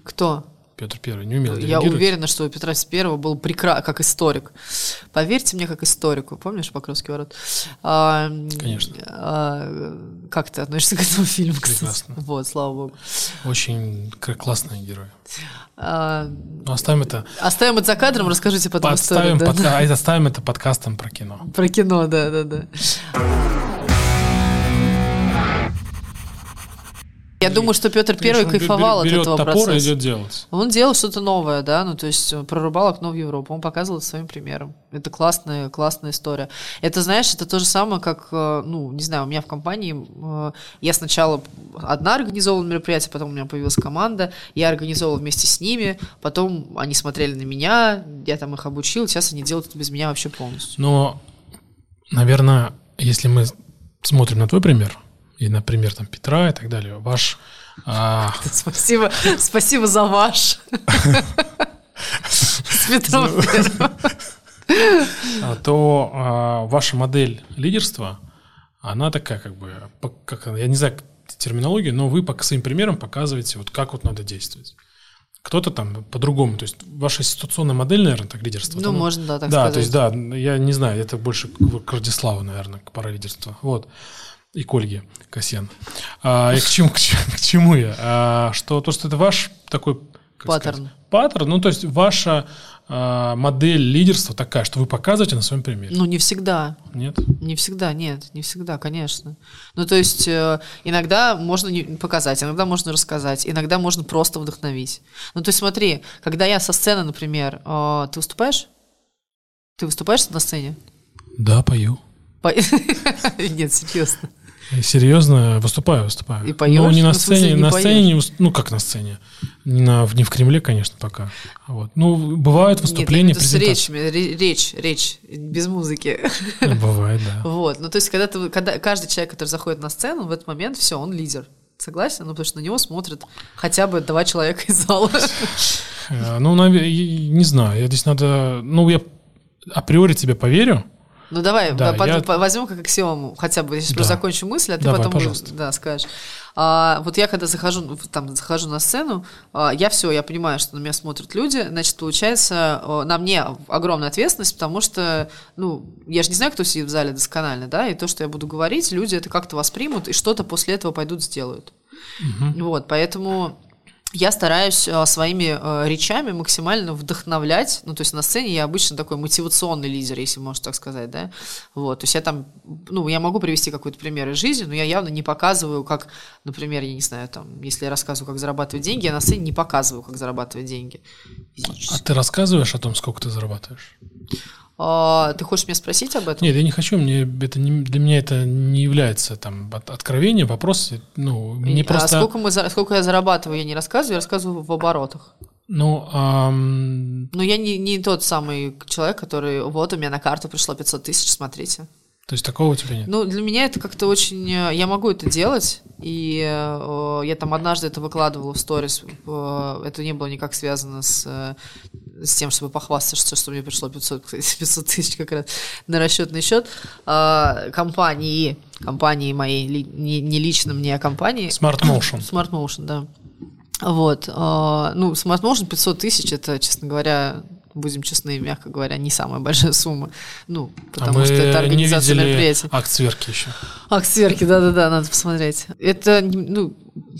Кто? Петр Первый не умел Я уверена, что у Петра Первого был прекрасный, как историк. Поверьте мне, как историку. Помнишь Покровский ворот? А, Конечно. а, как ты относишься к этому фильму, кстати? Прекрасно. Вот, слава богу. Очень к- классный герой. А, Ну, оставим это, оставим это за кадром, расскажите потом историю. подставим, да, под- да. а, оставим это подкастом про кино. Про кино, да, Я думаю, что Петр Первый кайфовал от берет этого топор и процесса. идет делать. Он делал что-то новое, да, ну то есть э, прорубал окно в Европу, он показывал это своим примером. Это классная, классная история. Это, знаешь, это то же самое, как, э, ну, не знаю, у меня в компании, э, я сначала одна организовывала мероприятие, потом у меня появилась команда, я организовывала вместе с ними, потом они смотрели на меня, я там их обучил, сейчас они делают это без меня вообще полностью. Но, наверное, если мы смотрим на твой пример, и на пример там Петра и так далее, ваш... а, *laughs* Спасибо, спасибо за ваш. *laughs* С Петром *laughs* Первым. а, то а, ваша модель лидерства, она такая как бы, как, я не знаю терминологию, но вы по своим примерам показываете, вот как вот надо действовать. Кто-то там по-другому, то есть ваша ситуационная модель, наверное, так лидерство. Ну, там, можно, да, так да, сказать. то есть, да, я не знаю, это больше к, Радиславу, наверное, к пара лидерства. Вот. И к Ольге Касьян. А, и к чему, к, к чему я? А, что то, что это ваш такой Паттерн. сказать, паттерн, ну, то есть ваша а, модель лидерства такая, что вы показываете на своем примере. Ну, не всегда. Нет? Не всегда, нет, не всегда, конечно. Ну, то есть э, иногда можно не показать, иногда можно рассказать, иногда можно просто вдохновить. Ну, то есть смотри, когда я со сцены, например, э, ты выступаешь? Ты выступаешь на сцене? Да, пою. По- *laughs* Нет, серьезно. Серьезно, выступаю, выступаю. И поешь? Ну, не на в смысле, сцене, не на поешь? сцене, не ну, как на сцене. Не, на, не в Кремле, конечно, пока. Вот. Ну, бывают выступления, Нет, я с презентации. речью, ре- речь, речь, без музыки. Ну, Бывает, да. *laughs* Вот, ну то есть когда ты, когда каждый человек, который заходит на сцену, в этот момент все, он лидер. Согласен? Ну, потому что на него смотрят хотя бы два человека из зала. *laughs* Э, Ну, не знаю, здесь надо... Ну, я априори тебе поверю. Ну давай, Да, под- я- возьмем как аксиому, хотя бы, я сейчас Да. закончу мысль, а ты Давай, потом пожалуйста. да, скажешь. А, вот я когда захожу, ну, там, захожу на сцену, а, я все, я понимаю, что на меня смотрят люди, значит, получается, а, на мне огромная ответственность, потому что, ну, я же не знаю, кто сидит в зале досконально, да, и то, что я буду говорить, люди это как-то воспримут, и что-то после этого пойдут сделают. Вот, поэтому я стараюсь а, своими а, речами максимально вдохновлять. Ну, то есть на сцене я обычно такой мотивационный лидер, если можно так сказать, да. Вот, то есть я там, ну, я могу привести какой-то пример из жизни, но я явно не показываю, как, например, я не знаю, там, если я рассказываю, как зарабатывать деньги, я на сцене не показываю, как зарабатывать деньги физически. А ты рассказываешь о том, сколько ты зарабатываешь? А, ты хочешь меня спросить об этом? Нет, я не хочу, мне это не, для меня это не является там от- откровением, вопрос, ну, мне а просто... сколько, мы, за- сколько я зарабатываю, я не рассказываю, я рассказываю в оборотах. Ну, ам, Но я не, не тот самый человек, который, вот, у меня на карту пришло 500 тысяч, смотрите. То есть такого у тебя нет? Ну, для меня это как-то очень... э, Я могу это делать, и э, я там однажды это выкладывала в сторис. э, Это не было никак связано с, э, с тем, чтобы похвастаться, что мне пришло 500, кстати, 500 тысяч как раз на расчетный счет а, компании, компании моей, ли- не, не лично мне, а компании. Smart Motion. *coughs* Smart Motion, да. Вот. а, Ну, Smart Motion 500 тысяч, это, честно говоря, будем честны, мягко говоря, не самая большая сумма. Ну, потому а что это организация акт сверки еще. Ах, сверки, да-да-да, надо посмотреть. Это, ну,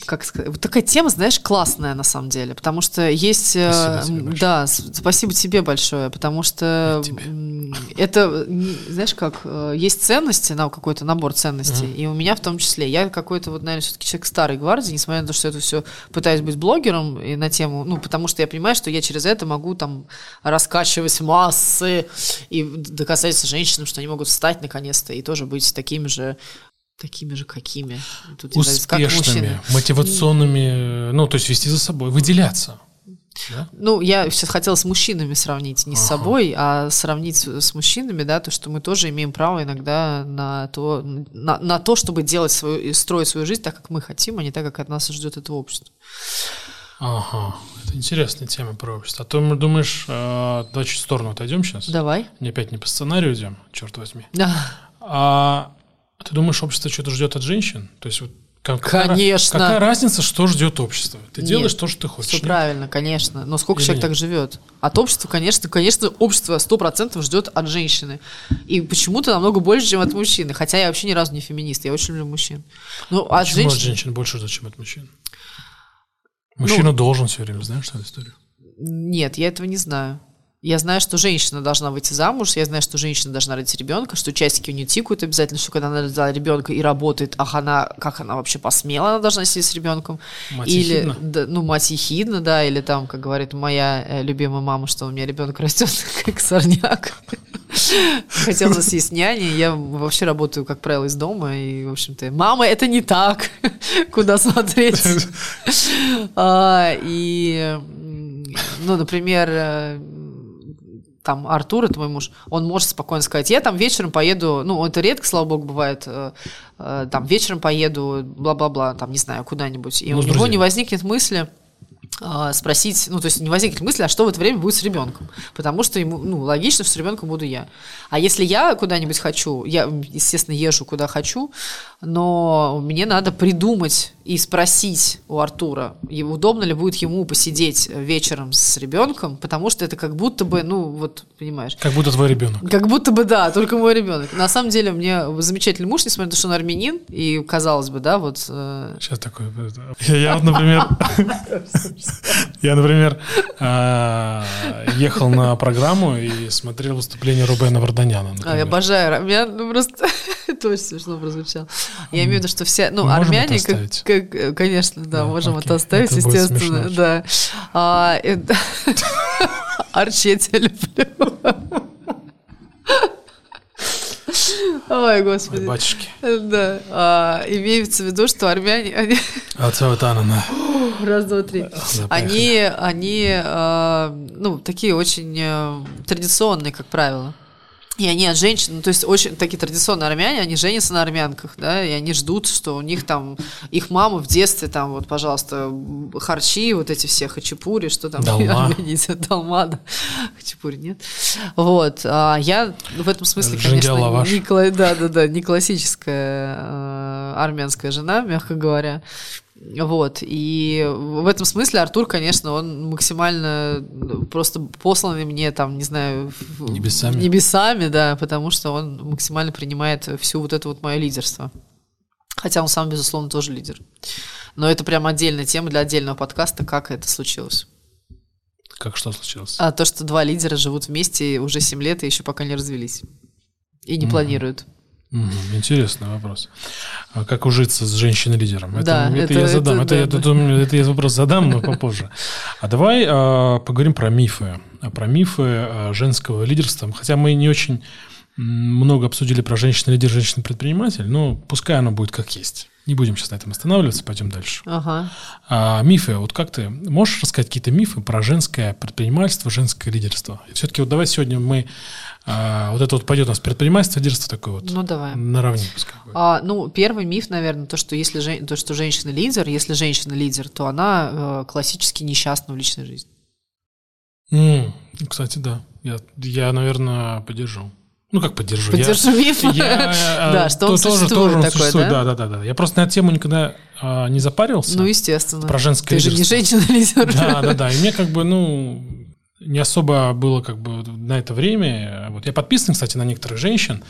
как сказать, вот такая тема, знаешь, классная на самом деле, потому что есть... э, Спасибо тебе большое. да, спасибо тебе большое, потому что это, знаешь как, э, есть ценности, на какой-то набор ценностей, и у меня в том числе. Я какой-то, вот, наверное, все-таки человек старой гвардии, несмотря на то, что это все пытаюсь быть блогером и на тему, ну, потому что я понимаю, что я через это могу там раскачивать массы и доказать женщинам, что они могут встать наконец-то и тоже быть такими же такими же какими. Тут как Успешными, мужчины. мотивационными, ну, то есть вести за собой, выделяться. Да? Ну, я сейчас хотела с мужчинами сравнить, не с Ага. собой, а сравнить с с мужчинами, да, то, что мы тоже имеем право иногда на то, на, на то, чтобы делать свою, и строить свою жизнь так, как мы хотим, а не так, как от нас ждет это общество. Ага, это интересная тема про общество. А то, мы думаешь, э, давай чуть в сторону отойдем сейчас. Давай. Не опять не по сценарию идем, черт возьми. Да. А ты думаешь, общество что-то ждет от женщин? То есть вот Как- Конечно. Какая разница, что ждет общество? Ты Нет, делаешь то, что ты хочешь. Все нет? правильно, конечно. Но сколько Или человек нет? так живет? От общества, конечно, конечно, общество 100% ждет от женщины. И почему-то намного больше, чем от мужчины. Хотя я вообще ни разу не феминист, я очень люблю мужчин. Ну, от Почему от женщин... больше ждут, чем от мужчин? Ну, Мужчина должен все время, знаешь эту историю? Нет, я этого не знаю. Я знаю, что женщина должна выйти замуж, я знаю, что женщина должна родить ребенка, что часики у нее тикают обязательно, что когда она родила ребенка и работает, ах, она, как она вообще посмела, она должна сидеть с ребенком. Мать или, ехидна. да, ну, мать ехидна, да, или там, как говорит моя э, любимая мама, что у меня ребенок растет *laughs* как сорняк. Хотя у нас есть няня, я вообще работаю, как правило, из дома, и, в общем-то, мама, это не так, *laughs* куда смотреть. *laughs* А, И, ну, например, э, там Артур, это мой муж, он может спокойно сказать, я там вечером поеду, ну, это редко, слава богу, бывает, э, э, там вечером поеду, бла-бла-бла, там, не знаю, куда-нибудь. И Ну, у него не возникнет мысли а, спросить, ну, то есть не возникнет мысли, а что в это время будет с ребенком. Потому что ему, ну, логично, что с ребенком буду я. А если я куда-нибудь хочу, я, естественно, езжу куда хочу, но мне надо придумать и спросить у Артура, удобно ли будет ему посидеть вечером с ребенком, потому что это как будто бы, ну, вот, понимаешь, Как будто твой ребенок. как будто бы да, только мой ребенок. На самом деле, мне замечательный муж, несмотря на то, что он армянин, и казалось бы, да, вот э, Сейчас такой. Я, я вот, например, *laughs* я, например, а, ехал на программу и смотрел выступление Рубена Варданяна. А, я например. обожаю армян, ну просто *laughs* *laughs* это очень смешно прозвучало. Я имею в виду, что все, ну, армяне, как, конечно, да, можем это оставить, естественно, да. А, Арчи, я тебя люблю. Ой, Ой, господи. батюшки. Да. А, имеется в виду, что армяне, они, А *gasps* раз, два, три, Да, они, они, э, ну, такие очень э, традиционные, как правило. И они от женщин, ну, то есть очень такие традиционные армяне, они женятся на армянках, да, и они ждут, что у них там, их мамы в детстве там, вот, пожалуйста, харчи, вот эти все хачапури, что там Долма. *laughs* Долма, да. хачапури нет. Вот, а я в этом смысле, конечно, не, кла- да, да, да, не классическая э, армянская жена, мягко говоря. Вот, и в этом смысле Артур, конечно, он максимально просто посланный мне, там, не знаю, Небесами. небесами, да, потому что он максимально принимает всю вот это вот мое лидерство. Хотя он сам, безусловно, тоже лидер. Но это прям отдельная тема для отдельного подкаста, как это случилось. Как что случилось? А то, что два лидера живут вместе уже 7 лет и еще пока не развелись. И не Мгм. планируют. Интересный вопрос. А как ужиться с женщиной-лидером? Это, Да, это, это- я задам. это Это, я, да, тут у меня- это я вопрос задам, но попозже. А давай а, поговорим про мифы. Про мифы а, женского лидерства. Хотя мы не очень много обсудили про женщин-лидер, женщин-предприниматель, но пускай оно будет как есть. Не будем сейчас на этом останавливаться, пойдем дальше. Ага. А мифы, вот как ты можешь рассказать какие-то мифы про женское предпринимательство, женское лидерство? Все-таки вот давай сегодня мы а, вот это вот пойдет у нас предпринимательство, лидерство такое вот Ну, давай. наравне пускай. А, ну, первый миф, наверное, то, что если жен- то, что женщина лидер, если женщина лидер, то она э, классически несчастна в личной жизни. М, кстати, да. Я, я, наверное, поддержу. Ну, как поддержу? Я- Поддержу *laughs* миф. Я, э, *laughs* Да, что то- он тоже, существует тоже он такой, существует, да? да, да, да, да. Я просто на эту тему никогда а, не запарился. Ну, естественно. Про женское Ты же не лидерство. женщина-лидер. Да, да, да. И мне как бы, ну, не особо было как бы на это время. Вот я подписан, кстати, на некоторых женщин,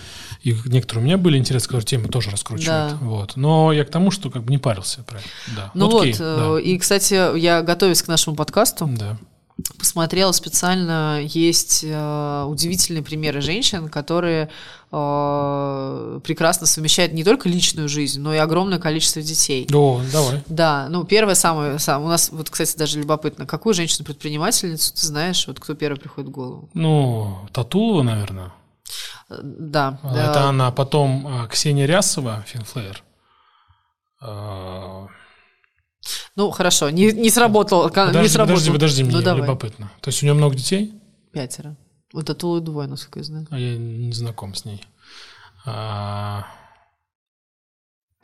и некоторые у меня были интересы, которые темы тоже раскручивают. Да. Вот. Но я к тому, что как бы не парился. Про это. Да. Ну вот, окей, э, и, кстати, я, готовясь к нашему подкасту, да. посмотрела специально, есть э, удивительные примеры женщин, которые э, прекрасно совмещают не только личную жизнь, но и огромное количество детей. Да. О, давай. Да, ну первое самое, сам, у нас вот, кстати, даже любопытно, какую женщину-предпринимательницу ты знаешь, вот кто первый приходит в голову? Ну, Татулова, наверное. Да. А, Это она, потом а, Ксения Рясова, Финфлеер. А, Ну, хорошо, не, не сработал, ка- не Подожди, сработал. подожди, подожди, мне ну, давай. любопытно. То есть у нее много детей, Пятеро. Вот это Тула двое, насколько я знаю. а я не знаком с ней. А,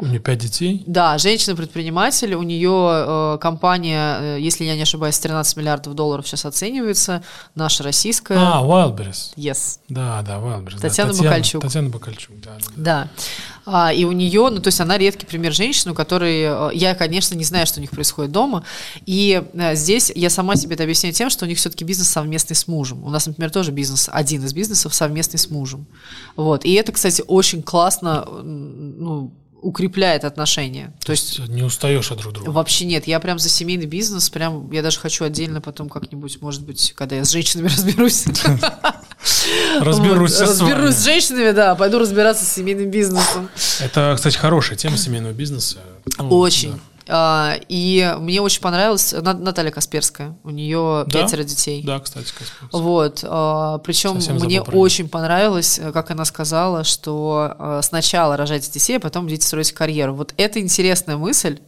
У нее пять детей? Да, женщина-предприниматель, у нее э, компания, э, если я не ошибаюсь, 13 миллиардов долларов сейчас оценивается, наша российская. А, Wildberries. Yes. Да, да, Wildberries. Татьяна да, Бакальчук. Татьяна Бакальчук, да. Да. Да. А, и у нее, ну, то есть она редкий пример женщины, у которой, э, я, конечно, не знаю, что у них происходит дома, и э, здесь я сама себе это объясняю тем, что у них все-таки бизнес совместный с мужем. У нас, например, тоже бизнес, один из бизнесов совместный с мужем. Вот. И это, кстати, очень классно, ну, укрепляет отношения. То есть не устаешь от друг друга. Вообще нет, я прям за семейный бизнес, прям я даже хочу отдельно потом как-нибудь, может быть, когда я с женщинами *laughs* разберусь. Разберусь Разберусь с женщинами, да, пойду разбираться с семейным бизнесом. Это, кстати, хорошая тема семейного бизнеса. Очень. А, и мне очень понравилась Наталья Касперская. У нее да? пятеро детей. Да, кстати, Касперская. Вот. А, причем Совсем мне очень понравилось, как она сказала, что а, сначала рожайте детей, а потом идите строить карьеру. Вот это интересная мысль.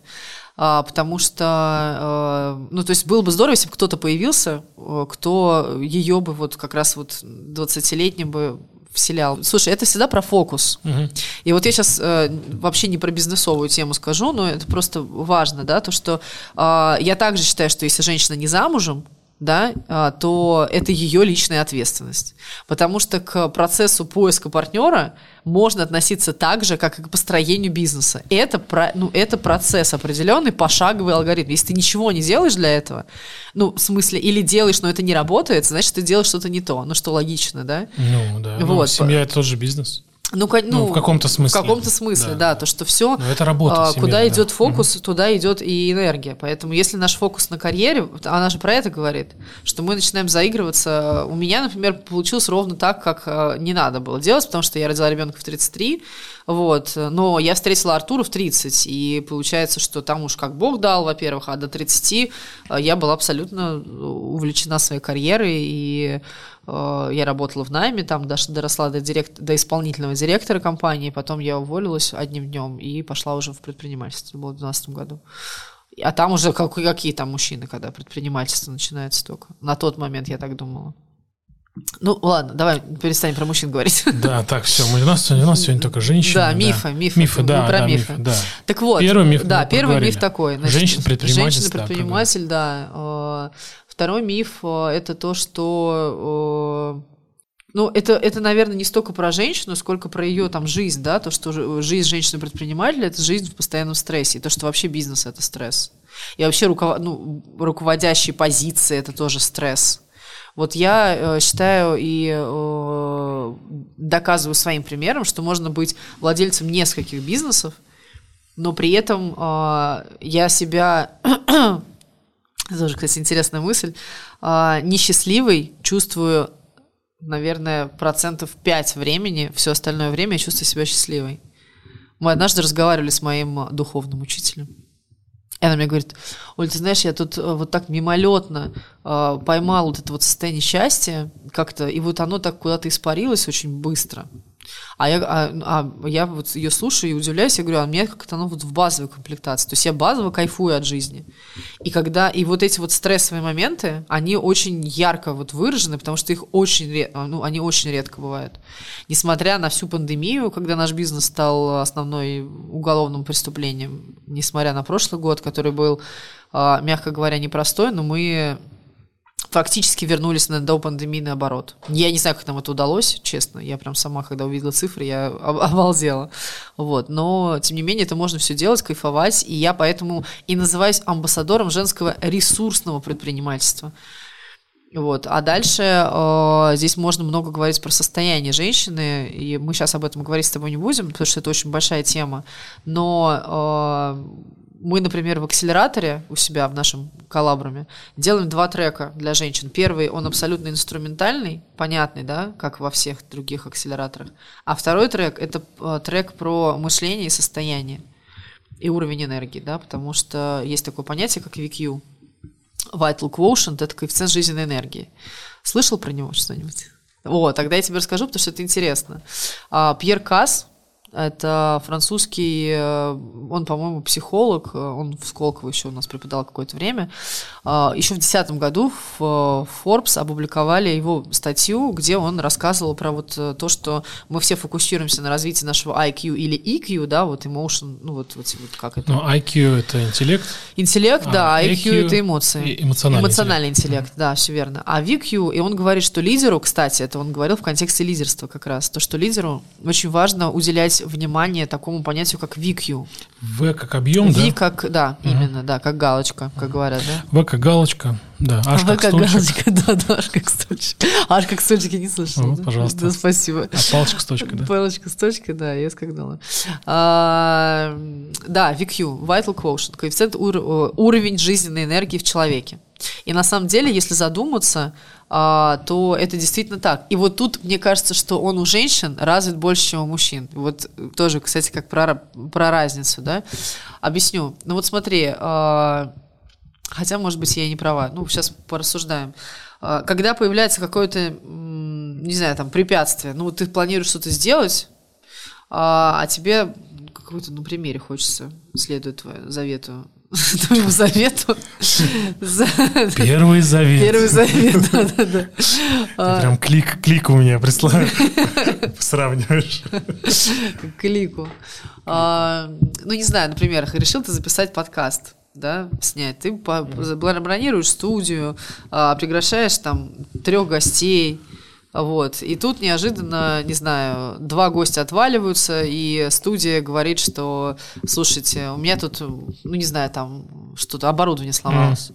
потому что, ну, то есть было бы здорово, если бы кто-то появился, кто ее бы вот как раз вот 20-летним бы вселял. Слушай, это всегда про фокус. Угу. И вот я сейчас э, вообще не про бизнесовую тему скажу, но это просто важно, да, то, что э, я также считаю, что если женщина не замужем, да, а, то это ее личная ответственность. Потому что к процессу поиска партнера можно относиться так же, как и к построению бизнеса. Это, ну, это процесс определенный, пошаговый алгоритм. Если ты ничего не делаешь для этого, ну, в смысле, или делаешь, но это не работает, значит, ты делаешь что-то не то. Ну, что логично, да? Ну, да. Вот. Ну, семья – это тоже бизнес. Ну, ну, ну, в каком-то смысле. В каком-то смысле, да, да то, что все, Но это работа, а, куда идет фокус, угу. туда идет и энергия. Поэтому, если наш фокус на карьере, она же про это говорит, что мы начинаем заигрываться. У меня, например, получилось ровно так, как а, не надо было делать, потому что я родила ребенка в 33, вот, но я встретила Артура в 30, и получается, что там уж как Бог дал, во-первых, а до 30 а, я была абсолютно увлечена своей карьерой, и Э, я работала в найме, там даже доросла до, директ, до исполнительного директора компании, потом я уволилась одним днем и пошла уже в предпринимательство, это было в 2012 году. А там уже как, какие там мужчины, когда предпринимательство начинается только. На тот момент я так думала. Ну, ладно, давай перестанем про мужчин говорить. *laughs* Да, так, все, мы, у, нас, у нас сегодня только женщины. Да, мифы, да. мифы. Мифы, да, про да, мифы. мифы да. Так вот, первый миф да, первый миф такой. Женщина-предприниматель. Женщина-предприниматель, да. Второй миф э, – это то, что э, ну, это, это, наверное, не столько про женщину, сколько про ее там жизнь, да, то, что жизнь женщины-предпринимателя – это жизнь в постоянном стрессе, и то, что вообще бизнес – это стресс. И вообще руковод... ну, руководящие позиции – это тоже стресс. Вот я э, считаю и э, доказываю своим примером, что можно быть владельцем нескольких бизнесов, но при этом э, я себя тоже, кстати, интересная мысль. А, несчастливый чувствую, наверное, процентов 5 времени, все остальное время я чувствую себя счастливой. Мы однажды разговаривали с моим духовным учителем. И она мне говорит, Оль, ты знаешь, я тут э, вот так мимолетно э, поймал вот это вот состояние счастья как-то, и вот оно так куда-то испарилось очень быстро. А я, а, а я вот ее слушаю и удивляюсь, я говорю, а мне как-то оно вот в базовой комплектации. То есть я базово кайфую от жизни. И когда, и вот эти вот стрессовые моменты, они очень ярко вот выражены, потому что их очень, ну, они очень редко бывают. Несмотря на всю пандемию, когда наш бизнес стал основной уголовным преступлением, несмотря на прошлый год, который был, а, мягко говоря, непростой, но мы фактически вернулись на допандемийный оборот. Я не знаю, как нам это удалось, честно. Я прям сама, когда увидела цифры, я *laughs* обалдела. Вот. Но, тем не менее, это можно все делать, кайфовать. И я поэтому и называюсь амбассадором женского ресурсного предпринимательства. Вот. А дальше э, здесь можно много говорить про состояние женщины, и мы сейчас об этом говорить с тобой не будем, потому что это очень большая тема. Но э, мы, например, в акселераторе у себя в нашем коллабруме делаем два трека для женщин. Первый, он абсолютно инструментальный, понятный, да, как во всех других акселераторах. А второй трек – это э, трек про мышление и состояние и уровень энергии, да, потому что есть такое понятие, как VQ. Vital Quotient – это коэффициент жизненной энергии. Слышал про него что-нибудь? О, тогда я тебе расскажу, потому что это интересно. А, Пьер Касс, Это французский, э, он, по-моему, психолог, э, он в Сколково еще у нас преподал какое-то время. А, еще в 2010 году в Forbes опубликовали его статью, где он рассказывал про вот э, то, что мы все фокусируемся на развитии нашего IQ или EQ, да, вот emotion, ну вот, вот, вот как это? Ну, IQ — это интеллект. Интеллект, а, да, IQ, IQ — это эмоции. Эмоциональный, эмоциональный интеллект. интеллект, да, все верно. А VQ, и он говорит, что лидеру, кстати, это он говорил в контексте лидерства как раз, то, что лидеру очень важно уделять внимание такому понятию, как VQ. В как объем, да? V как, да, угу. именно, да, как галочка, как говорят, да? В как галочка, да. Аж как, как галочка, да, да, аж как стульчик. Аж как стульчик, я не слышала. Ну, пожалуйста. Да, спасибо. А палочка с точкой, да? Палочка с точкой, да, я скагдала. А, да, VQ, Vital Quotient, коэффициент ур- уровень жизненной энергии в человеке. И на самом деле, если задуматься, а, то это действительно так. И вот тут мне кажется, что он у женщин развит больше, чем у мужчин. Вот тоже, кстати, как про, про разницу, да. Объясню. Ну вот смотри, а, хотя, может быть, я и не права. Ну, сейчас порассуждаем. А, когда появляется какое-то, не знаю, там, препятствие, ну, ты планируешь что-то сделать, а тебе какой-то, ну, примере хочется, следует твоему завету, *laughs* твоему завету. Первый завет. Первый завет, да-да-да. Прям клик, клик у меня прислали. Сравниваешь. Клику. А, ну, не знаю, например, решил ты записать подкаст да, снять. Ты бронируешь студию, а, приглашаешь там трех гостей, вот. И тут неожиданно, не знаю, два гостя отваливаются, и студия говорит, что, слушайте, у меня тут, ну, не знаю, там что-то, оборудование сломалось. Mm.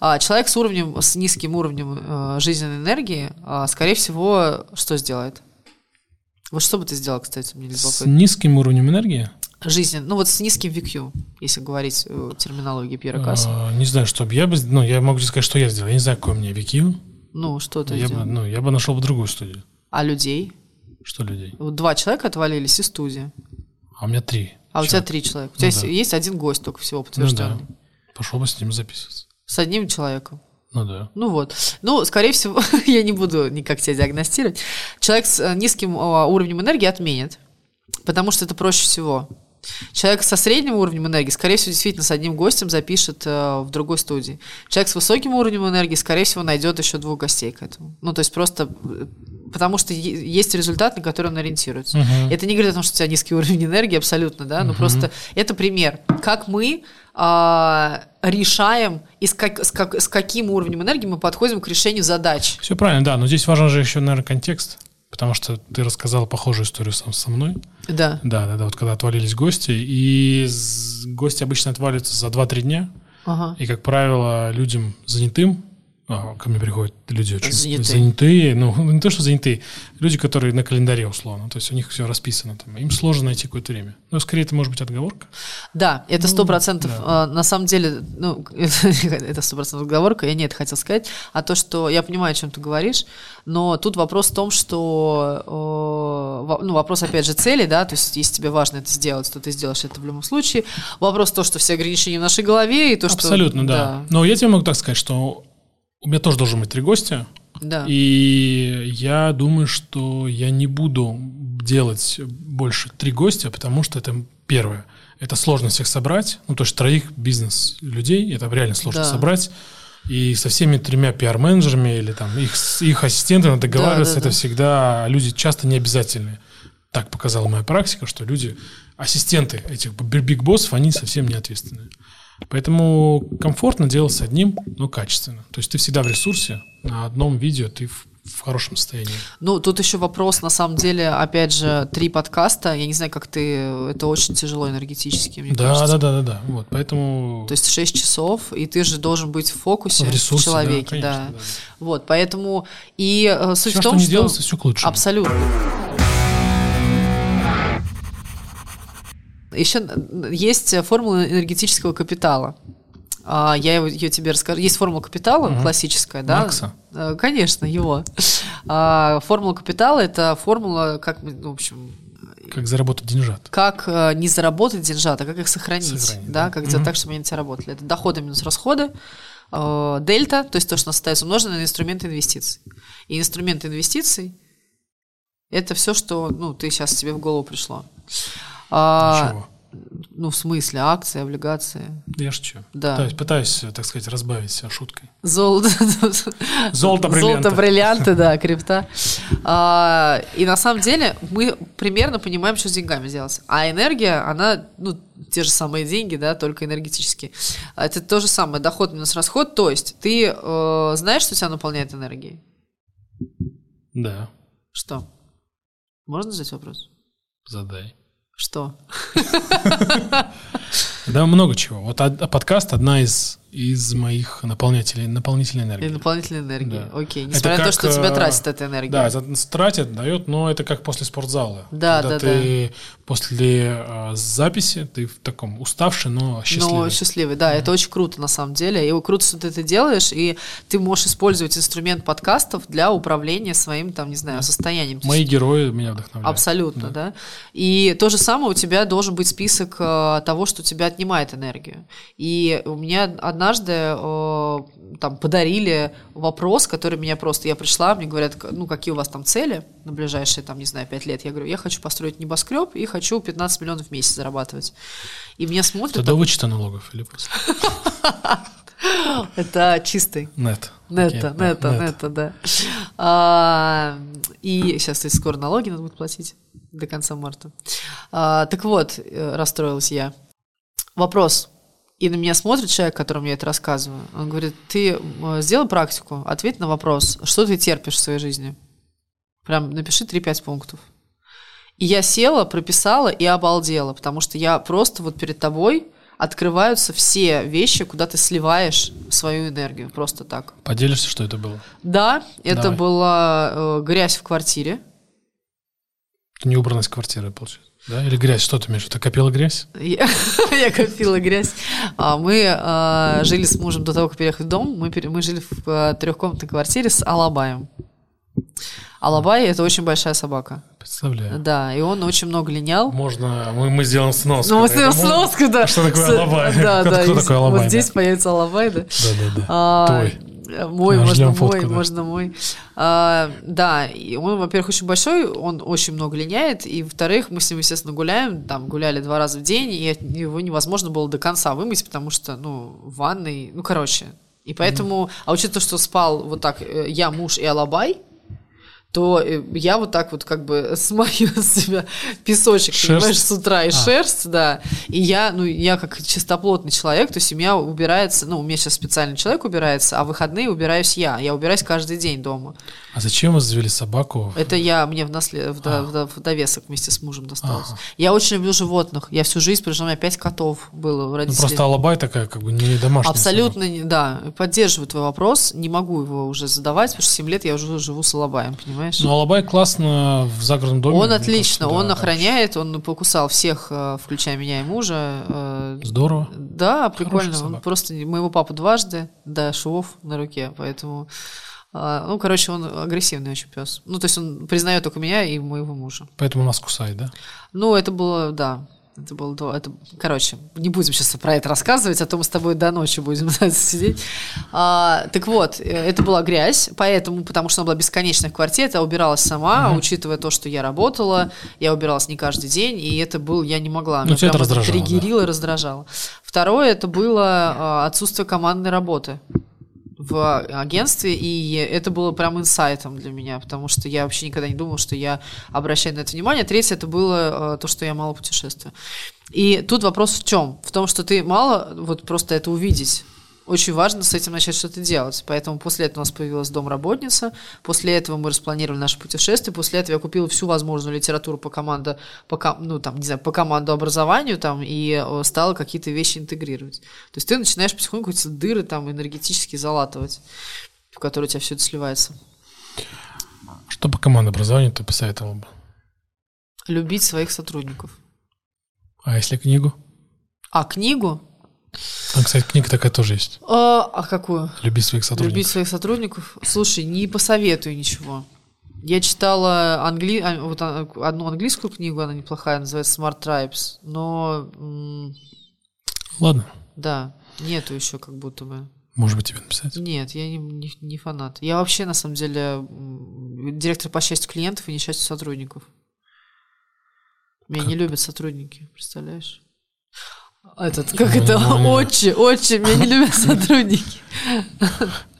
А человек с уровнем, с низким уровнем э, жизненной энергии, э, скорее всего, что сделает? Вот что бы ты сделал, кстати, мне С низким уровнем энергии? Жизнь, ну вот с низким VQ, если говорить э, терминологии Пьера Касса. А, не знаю, что бы я бы, ну, я могу сказать, что я сделал. Я не знаю, какой у меня VQ. Ну, что ты я бы, Ну, я бы нашел бы другую студию. А людей? Что людей? Вот два человека отвалились из студии. А у меня три. А Все. у тебя три человека. У тебя ну, есть, да. есть один гость только всего подтвержденный. Ну, да. Пошел бы с ним записываться. С одним человеком. Ну да. Ну вот. Ну, скорее всего, *laughs* я не буду никак тебя диагностировать. Человек с э, низким а, уровнем энергии отменит, потому что это проще всего. Человек со средним уровнем энергии, скорее всего, действительно с одним гостем запишет э, в другой студии. Человек с высоким уровнем энергии, скорее всего, найдет еще двух гостей к этому. Ну, то есть просто э, потому что есть результат, на который он ориентируется. Uh-huh. Это не говорит о том, что у тебя низкий уровень энергии, абсолютно, да, но uh-huh. просто это пример, как мы а, решаем и с, как, с, как, с каким уровнем энергии мы подходим к решению задач. Все правильно, да, но здесь важен же еще, наверное, контекст. Потому что ты рассказала похожую историю сам со мной. Да. Да, да, да. Вот когда отвалились гости, и гости обычно отваливаются за 2-3 дня. Ага. И, как правило, людям занятым а, ко мне приходят люди очень занятые. занятые, ну, не то, что занятые, люди, которые на календаре условно, то есть у них все расписано там, им сложно найти какое-то время. Но скорее это может быть отговорка. Да, это сто процентов, да. на самом деле, ну, *laughs* это сто процентов отговорка, я не это хотел сказать, а то, что я понимаю, о чем ты говоришь, но тут вопрос в том, что, ну, вопрос, опять же, цели, да, то есть если тебе важно это сделать, то ты сделаешь это в любом случае. Вопрос то, что все ограничения в нашей голове, и то, что... Абсолютно, да. да. Но я тебе могу так сказать, что у меня тоже должен быть три гостя. Да. И я думаю, что я не буду делать больше три гостя, потому что это первое. Это сложно всех собрать. Ну, то есть троих бизнес-людей, это реально сложно да. собрать. И со всеми тремя пиар-менеджерами или там их, их ассистентами договариваться, да, да, это да. всегда люди часто не обязательные. Так показала моя практика, что люди, ассистенты этих биг-боссов, они совсем не ответственные. Поэтому комфортно делать с одним, но качественно. То есть ты всегда в ресурсе, на одном видео ты в, в хорошем состоянии. Ну, тут еще вопрос, на самом деле, опять же, три подкаста, я не знаю, как ты, это очень тяжело энергетически, мне да, кажется. Да, да, да, да, вот, поэтому... То есть шесть часов, и ты же должен быть в фокусе, в, ресурсе, в человеке, да, конечно, да. да. Вот, поэтому, и э, суть все, в том, что... не что... делается, все к лучшему. Абсолютно. Еще есть формула энергетического капитала. А, я ее тебе расскажу. Есть формула капитала угу. классическая, да? Макса? Э, конечно, его. А, формула капитала это формула, как, ну, в общем, как заработать деньжат. Как э, не заработать деньжат, а как их сохранить. сохранить да? да, как сделать так, чтобы они на тебя работали. Это доходы минус расходы, э, дельта, то есть то, что у нас остается умноженное на инструменты инвестиций. И инструменты инвестиций Это все, что ну, ты сейчас тебе в голову пришло. А, Чего? ну, в смысле, акции, облигации. Я шучу. Да. Пытаюсь, пытаюсь, так сказать, разбавить себя шуткой. Золото, Золото, бриллианты. Золото, бриллианты, да, крипта. А, и на самом деле мы примерно понимаем, что с деньгами делать. А энергия, она, ну, те же самые деньги, да, только энергетические. А Это то же самое, доход минус расход. То есть ты э, знаешь, что тебя наполняет энергией? Да, Что? Можно задать вопрос? задай. Что? Да, много чего. Вот подкаст одна из, из моих наполнителей, наполнительной энергии. дополнительная энергия. Да. Окей. Это Несмотря на то, что тебя э, тратит эта энергия. Да, тратит, дает, но это как после спортзала. Да, Когда да, ты после э, записи, ты в таком уставший, но счастливый. Ну, счастливый, да, это очень круто на самом деле. И круто, что ты это делаешь, и ты можешь использовать инструмент подкастов для управления своим, там, не знаю, состоянием. То Мои есть герои меня вдохновляют. Абсолютно, да. И то же самое у тебя должен быть список э, того, что тебя отнимает энергию. И у меня однажды э, там подарили вопрос, который меня просто... Я пришла, мне говорят, ну, какие у вас там цели на ближайшие, там, не знаю, пять лет. Я говорю, я хочу построить небоскреб и хочу 15 миллионов в месяц зарабатывать. И меня смотрят... Это до вычета налогов или просто? *laughs* Это чистый. Нет. Нетто, нетто, нет. нетто, да. А, и сейчас, кстати, скоро налоги надо будет платить до конца марта. А, так вот, э, расстроилась я. Вопрос. И на меня смотрит человек, которому я это рассказываю. Он говорит, ты э, сделай практику, ответь на вопрос, что ты терпишь в своей жизни. Прям напиши 3-5 пунктов. И я села, прописала и обалдела, потому что я просто вот перед тобой открываются все вещи, куда ты сливаешь свою энергию, просто так. Поделишься, что это было? Да, это Давай. была э, грязь в квартире. Неубранность квартиры, получается. Да? Или грязь? Что ты имеешь? Ты копила грязь? Я, *laughs* я копила грязь. А, Мы а, жили с мужем до того, как переехать в дом. Мы, пере- мы жили в а, трехкомнатной квартире с Алабаем. Алабай – это очень большая собака. Представляю. Да, и он очень много линял. Можно, мы, мы сделаем сноску. Ну, мы сделаем сноску, да. *laughs* Что такое Алабай? Да, *laughs* Кто- да. кто такой Алабай, Вот здесь появится Алабай, да. Да, да, да. А, Твой. Э, Мой, можно мой, фотку, да. можно мой. А, да, и он, во-первых, очень большой, он очень много линяет, и, во-вторых, мы с ним, естественно, гуляем, там, гуляли два раза в день, и его невозможно было до конца вымыть, потому что, ну, в ванной, ну, короче. И поэтому, а учитывая, что спал вот так э, я, муж и Алабай, то э, я вот так вот как бы *laughs* смою с себя песочек, Шерсть? понимаешь, с утра и А. шерсть, да. И я, ну, я как чистоплотный человек, то есть у меня убирается, ну, у меня сейчас специальный человек убирается, а в выходные убираюсь я. Я убираюсь каждый день дома. А зачем вы завели собаку? Это я, мне в, наслед... в, А. до- в довесок вместе с мужем досталось. Ага. Я очень люблю животных. Я всю жизнь, причем у меня пять котов было у Ну, родителей. просто Алабай такая, как бы, не домашняя Абсолютно, не- да. Поддерживаю твой вопрос. Не могу его уже задавать, потому что 7 лет я уже живу с Алабаем, понимаешь? Собака. Но Алабай классно в загородном доме. Он отлично, кажется, он да, охраняет, он покусал всех, э, включая меня и мужа. э, Здорово. Да, прикольно. Он просто моего папу дважды, да, швов на руке, поэтому... а, Ну, короче, он агрессивный очень пес. Ну, то есть он признает только меня и моего мужа. Поэтому нас кусает, да? Ну, это было, да. Это было до... Это... Короче, не будем сейчас про это рассказывать, а то мы с тобой до ночи будем *laughs* сидеть. А, так вот, э, это была грязь, поэтому, потому что она была бесконечная в квартире, я убиралась сама, а учитывая то, что я работала, я убиралась не каждый день, и это был, я не могла. Ну, тебя это раздражало, да. Триггерило и раздражало. Второе, это было а, отсутствие командной работы в агентстве, и это было прям инсайтом для меня, потому что я вообще никогда не думала, что я обращаю на это внимание. Третье, это было э, то, что я мало путешествую. И тут вопрос в чем? В том, что ты мало вот просто это увидеть. Очень важно с этим начать что-то делать. Поэтому после этого у нас появилась домработница. После этого мы распланировали наше путешествие. После этого я купила всю возможную литературу по команду, по, ну, там, не знаю, по команду образованию там, и э, стала какие-то вещи интегрировать. То есть ты начинаешь потихоньку эти дыры там энергетически залатывать, в которые у тебя все это сливается. Что по командообразованию ты посоветовал бы? Любить своих сотрудников. А если книгу? А книгу? Там, кстати, книга такая тоже есть. А, а какую? Люби своих сотрудников. Любить своих сотрудников? Слушай, не посоветую ничего. Я читала англи... а, вот, а, одну английскую книгу, она неплохая, называется Smart Tribes, но Ладно. да, нету еще как будто бы. Может быть, тебе написать? Нет, я не, не, не фанат. Я вообще, на самом деле, директор по счастью клиентов и несчастью сотрудников. Меня не любят сотрудники, представляешь? Этот, как это, ну, ну. отче, отче, меня не любят *laughs* сотрудники.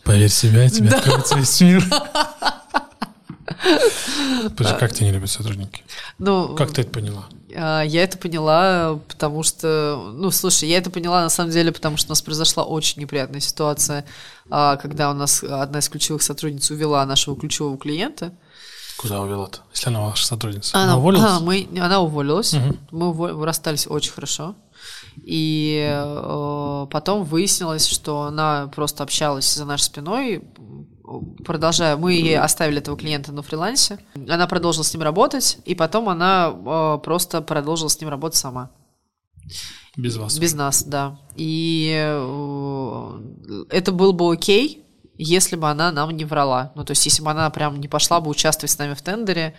Поверь себя, тебе Да. откроется весь мир. Подожди, как тебя не любят сотрудники? Ну, Как ты это поняла? А, Я это поняла, потому что, ну, слушай, я это поняла на самом деле, потому что у нас произошла очень неприятная ситуация, а, когда у нас одна из ключевых сотрудниц увела нашего ключевого клиента. Куда увела-то? Если она ваша сотрудница. Она, Она уволилась? а, мы, она уволилась. Мгм. Мы расстались очень хорошо. И э, потом выяснилось, что она просто общалась за нашей спиной, продолжая, мы ей оставили этого клиента на фрилансе, она продолжила с ним работать, и потом она э, просто продолжила с ним работать сама. Без вас. Без нас, да. И э, это было бы окей, если бы она нам не врала. Ну, то есть, если бы она прям не пошла бы участвовать с нами в тендере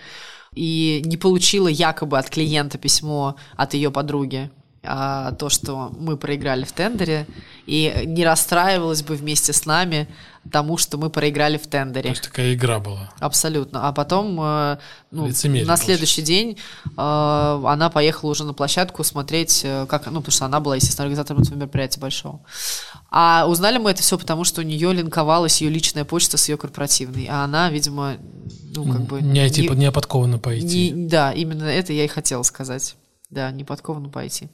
и не получила якобы от клиента письмо от ее подруги, а то, что мы проиграли в тендере, и не расстраивалась бы вместе с нами тому, что мы проиграли в То тендере. есть такая игра была. Абсолютно. А потом э, ну, Лицемерие на получается. следующий день э, она поехала уже на площадку смотреть, э, как, ну, потому что она была, естественно, организатором этого мероприятия большого. А узнали мы это все потому, что у нее линковалась ее личная почта с ее корпоративной, а она, видимо, ну, как бы... Не, типа, не подковано пойти. не- да, именно это я и хотела сказать. Да, не подкованно пойти.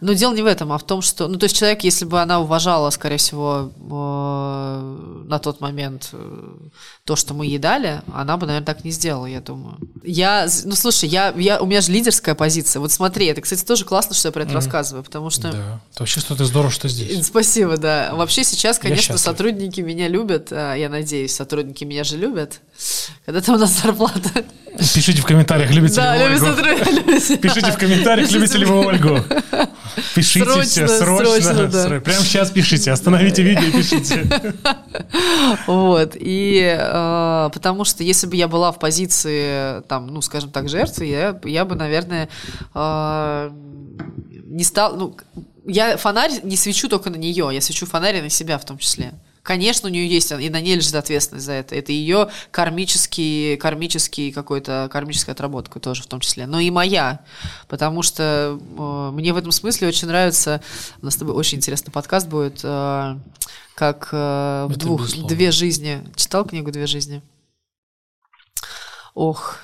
Но дело не в этом, а в том, что... Ну, то есть человек, если бы она уважала, скорее всего, э, на тот момент э, то, что мы ей дали, она бы, наверное, так не сделала, я думаю. Я... Ну, слушай, я, я, у меня же лидерская позиция. Вот смотри, это, кстати, тоже классно, что я про это рассказываю, потому что... Да. Это вообще что-то здорово, что здесь. *laughs* Спасибо, да. Вообще сейчас, конечно, сотрудники меня любят, а, я надеюсь, сотрудники меня же любят. Когда там у нас зарплата. Пишите в комментариях, любите Да, ли вы Ольгу. *laughs* Пишите в комментариях, любите ли вы Ольгу. Пишите Срочно, все, срочно. срочно, да. Прямо сейчас пишите, остановите видео и пишите. *laughs* Вот, и э, потому что если бы я была в позиции, там, ну, скажем так, жертвы, я, я бы, наверное, э, не стал, ну, я фонарь не свечу только на нее, я свечу фонарь на себя в том числе. Конечно, у нее есть, и на ней лежит ответственность за это. Это ее кармический, кармический какой-то, кармическая отработка тоже в том числе. Но и моя. Потому что э, мне в этом смысле очень нравится, у нас с тобой очень интересный подкаст будет, э, как э, в Это двух, безусловно. две жизни. Читал книгу «Две жизни»? Ох,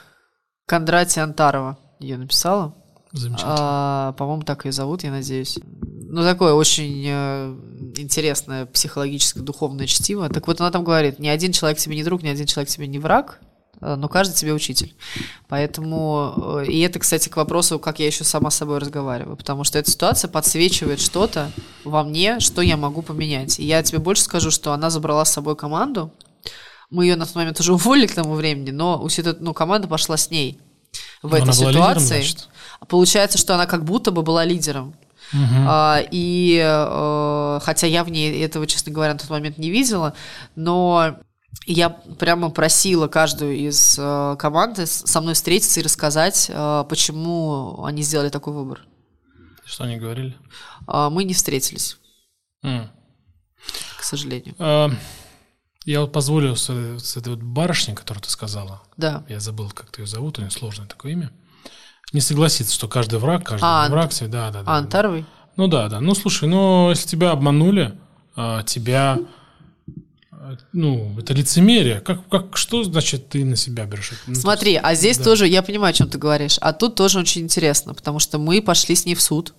Кондратия Антарова ее написала. Замечательно. А, по-моему, так ее зовут, я надеюсь. Ну, такое очень э, интересное психологическое, духовное чтиво. Так вот, она там говорит, ни один человек тебе не друг, ни один человек тебе не враг, э, но каждый тебе учитель. Поэтому, э, и это, кстати, к вопросу, как я еще сама с собой разговариваю, потому что эта ситуация подсвечивает что-то во мне, что я могу поменять. И я тебе больше скажу, что она забрала с собой команду, мы ее на тот момент уже *laughs* уволили к тому времени, но ну, команда пошла с ней в Но этой лидером, ситуации. значит? Получается, что она как будто бы была лидером. Мгм. А, и э, хотя я в ней этого, честно говоря, на тот момент не видела, но я прямо просила каждую из э, команды со мной встретиться и рассказать, э, почему они сделали такой выбор. Что они говорили? А, мы не встретились, М. к сожалению. А, Я вот позволю с, э- с этой вот барышней, которую ты сказала, Да. я забыл, как ее зовут, у нее сложное такое имя, не согласиться, что каждый враг, каждый А, враг, все, да, да, да. А, Антаровой? Ну да, да. Ну слушай, ну если тебя обманули, а, тебя, а, ну это лицемерие. Как, как, что значит ты на себя берешь? Ну, Смотри, есть, а здесь да. тоже, я понимаю, о чем ты говоришь, а тут тоже очень интересно, потому что мы пошли с ней в суд.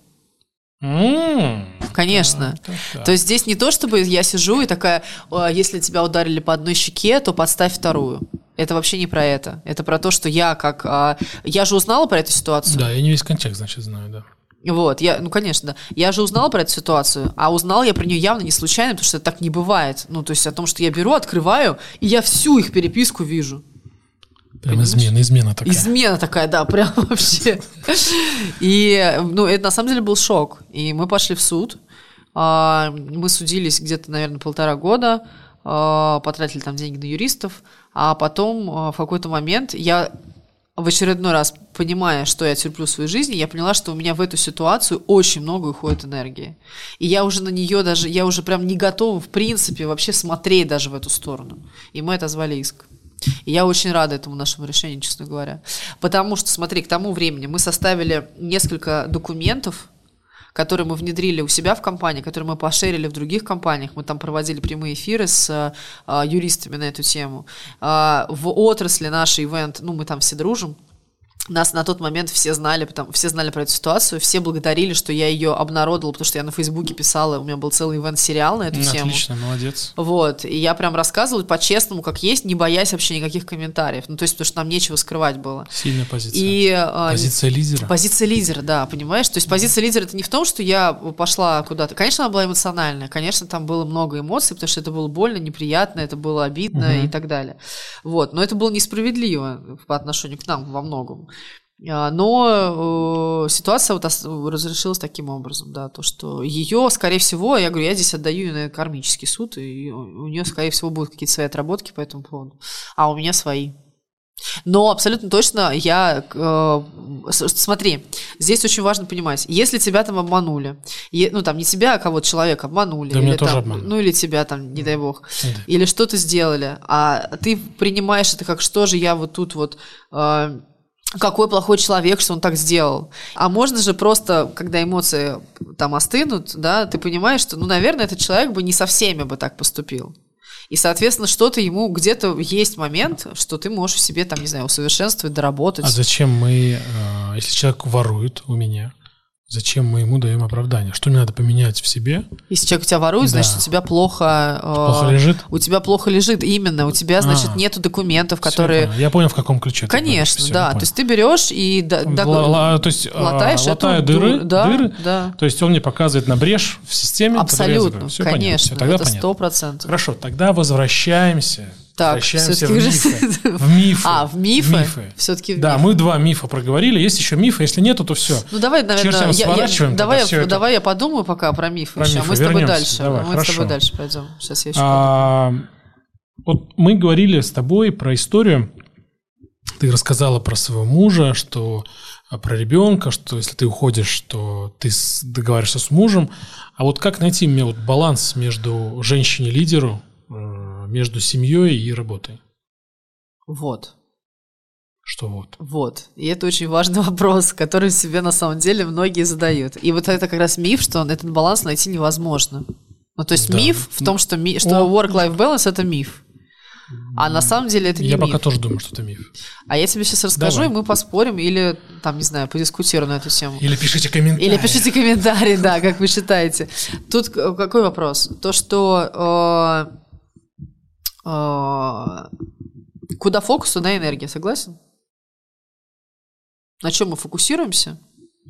Конечно. так, так, так. То есть здесь не то, чтобы я сижу и такая, «О, если тебя ударили по одной щеке, то подставь вторую. Это вообще не про это. Это про то, что я как... а, я же узнала про эту ситуацию. Да, я не весь контекст, значит, знаю, да. Вот, я, ну, конечно, да. Я же узнала про эту ситуацию, а узнала я про нее явно не случайно, потому что так не бывает. Ну, то есть о том, что я беру, открываю, и я всю их переписку вижу. Прям Понимаешь? измена, измена такая. Измена такая, да, прям *laughs* вообще. И, ну, это на самом деле был шок. И мы пошли в суд. А, Мы судились где-то, наверное, полтора года, а, потратили там деньги на юристов, а потом а, в какой-то момент я в очередной раз, понимая, что я терплю в своей жизни, я поняла, что у меня в эту ситуацию очень много уходит энергии. И я уже на нее даже, я уже прям не готова, в принципе, вообще смотреть даже в эту сторону. И мы это звали иск. И я очень рада этому нашему решению, честно говоря. Потому что, смотри, к тому времени мы составили несколько документов, которые мы внедрили у себя в компании, которые мы пошерили в других компаниях. Мы там проводили прямые эфиры с а, юристами на эту тему. А, в отрасли нашей ивент, ну, мы там все дружим, нас на тот момент все знали, потому, все знали про эту ситуацию, все благодарили, что я ее обнародовала, потому что я на Фейсбуке писала, у меня был целый ивент-сериал на эту Ну, тему. Отлично, молодец. Вот, и я прям рассказывала по-честному, как есть, не боясь вообще никаких комментариев. Ну, то есть, потому что нам нечего скрывать было. Сильная позиция. И, а, Позиция лидера. Позиция лидера, да, понимаешь? То есть позиция лидера это не в том, что я пошла куда-то. Конечно, она была эмоциональная, конечно, там было много эмоций, потому что это было больно, неприятно, это было обидно Мгм. и так далее. Вот, но это было несправедливо по отношению к нам во многом. А, Но э, ситуация вот разрешилась таким образом, да, то, что ее, скорее всего, я говорю, я здесь отдаю на кармический суд, и у нее, скорее всего, будут какие-то свои отработки по этому поводу, а у меня свои. Но абсолютно точно я... э, смотри, здесь очень важно понимать, если тебя там обманули, е- ну там не тебя, а кого-то человека обманули, Да или там- обманули. ну или тебя там, не дай бог, Да. или что-то сделали, а ты принимаешь это как, что же я вот тут вот... э, какой плохой человек, что он так сделал. А можно же просто, когда эмоции там остынут, да, ты понимаешь, что, ну, наверное, этот человек бы не со всеми бы так поступил. И, соответственно, что-то ему где-то есть момент, что ты можешь в себе, там, не знаю, усовершенствовать, доработать. А зачем мы, э, если человек ворует у меня, зачем мы ему даем оправдание? Что мне надо поменять в себе? Если человек у тебя ворует, значит, Да. у тебя плохо... э, Плохо лежит? У тебя плохо лежит, именно. У тебя, значит, А. нету документов, которые... я понял. Я понял, в каком ключе. Конечно, Всё, я да. То есть ты берешь и... да- Ла- ла- то есть, а, латаешь эту латаю дыры, да, дыры, да. то есть он мне показывает на брешь в системе. Абсолютно, закрою. Всё понятно, конечно. всё, тогда это сто процентов. Хорошо, тогда возвращаемся. Так, возвращаемся в мифы. *laughs* В мифы. А, в мифы? Всё-таки в Да, мифы. мы два мифа проговорили. Есть еще мифы. Если нету, то все. Ну давай, наверное, Чертям я- я- сворачиваем давай, тогда всё я, это. давай я подумаю пока про мифы. Про еще, а мифы мы с тобой вернемся. дальше. Давай, мы с хорошо. тобой дальше пойдем. Сейчас я еще А, вот мы говорили с тобой про историю. Ты рассказала про своего мужа, что а, про ребенка, что если ты уходишь, то ты с- договариваешься с мужем. А вот как найти мне вот баланс между женщиной-лидеру, между семьей и работой? Вот. Что вот? Вот. И это очень важный *laughs* вопрос, который себе на самом деле многие задают. И вот это как раз миф, что этот баланс найти невозможно. Ну, то есть Да. миф в том, что, ми- что work-life balance это миф. А на самом деле это не Я миф. пока тоже думаю, что это миф. А я тебе сейчас расскажу, Давай. и мы поспорим или, там, не знаю, подискутируем на эту тему. Или пишите комментарии. Или пишите комментарии, *laughs* да, как вы считаете. Тут какой вопрос? То, что э, куда фокус, туда энергия, согласен? На чем мы фокусируемся,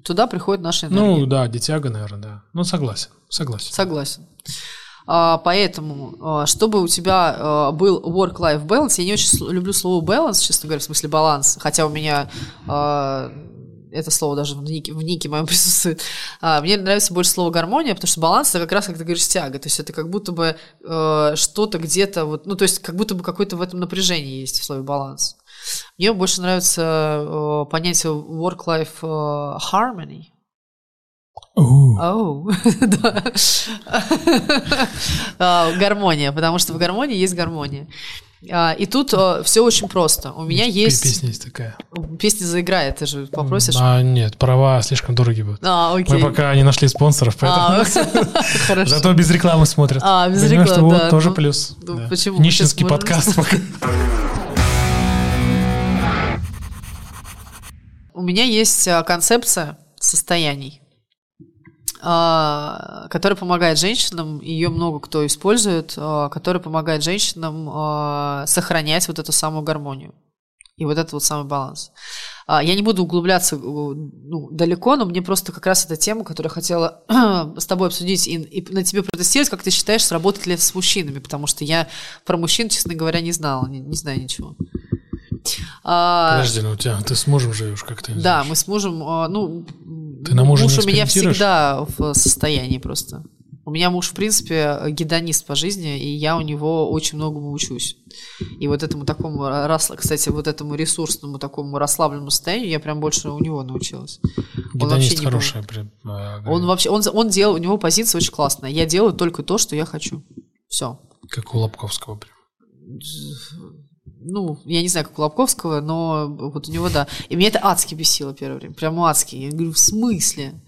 туда приходит наша энергия. Ну да, дитяга, наверное, да. Ну согласен, согласен. Согласен. А, поэтому, а, чтобы у тебя а, был work-life balance, я не очень люблю слово balance, честно говоря, в смысле баланс, хотя у меня а, это слово даже в нике, в нике моем *laughs* присутствует. А, мне нравится больше слово гармония, потому что баланс это как раз, как ты говоришь, тяга. То есть это как будто бы э, что-то где-то, вот, ну, то есть как будто бы какое-то в этом напряжение есть в слове баланс. Мне больше нравится э, понятие work-life э, harmony. Оу, *laughs* да. *laughs* А, Гармония, потому что в гармонии есть гармония. А, И тут все очень просто. У меня есть... Песня есть такая. Песня заиграет, ты же попросишь. А, нет, права слишком дорогие будут. А, окей. Мы пока не нашли спонсоров, А, поэтому... *laughs* Хорошо. Зато без рекламы смотрят. А, без рекламы, да, тоже ну, плюс. ну, почему? Нищенский подкаст пока. У меня есть а, концепция состояний, а, которая помогает женщинам, ее много кто использует, а, которая помогает женщинам а, сохранять вот эту самую гармонию и вот этот вот самый баланс. Я не буду углубляться э, ну, далеко, но мне просто как раз эта тема, которую я хотела *clears throat* с тобой обсудить и, и на тебе протестировать, как ты считаешь, сработает ли это с мужчинами, потому что я про мужчин, честно говоря, не знала, не, не знаю ничего. А, Подожди, ну у тебя, ты с мужем живешь, как ты не да, знаешь? мы с мужем, а, ну, Ты на мужа муж у меня всегда в состоянии просто. У меня муж, в принципе, гедонист по жизни, и я у него очень многому учусь. И вот этому такому, кстати, вот этому ресурсному, такому расслабленному состоянию я прям больше у него научилась. Он вообще Гедонист не хорошая. прям, э, Он вообще, он, он делал, у него позиция очень классная. Я делаю только то, что я хочу. Все. Как у Лобковского. прям. Ну, я не знаю, как у Лобковского, но вот у него, да. И меня это адски бесило первое время. Прямо адски. Я говорю, в смысле?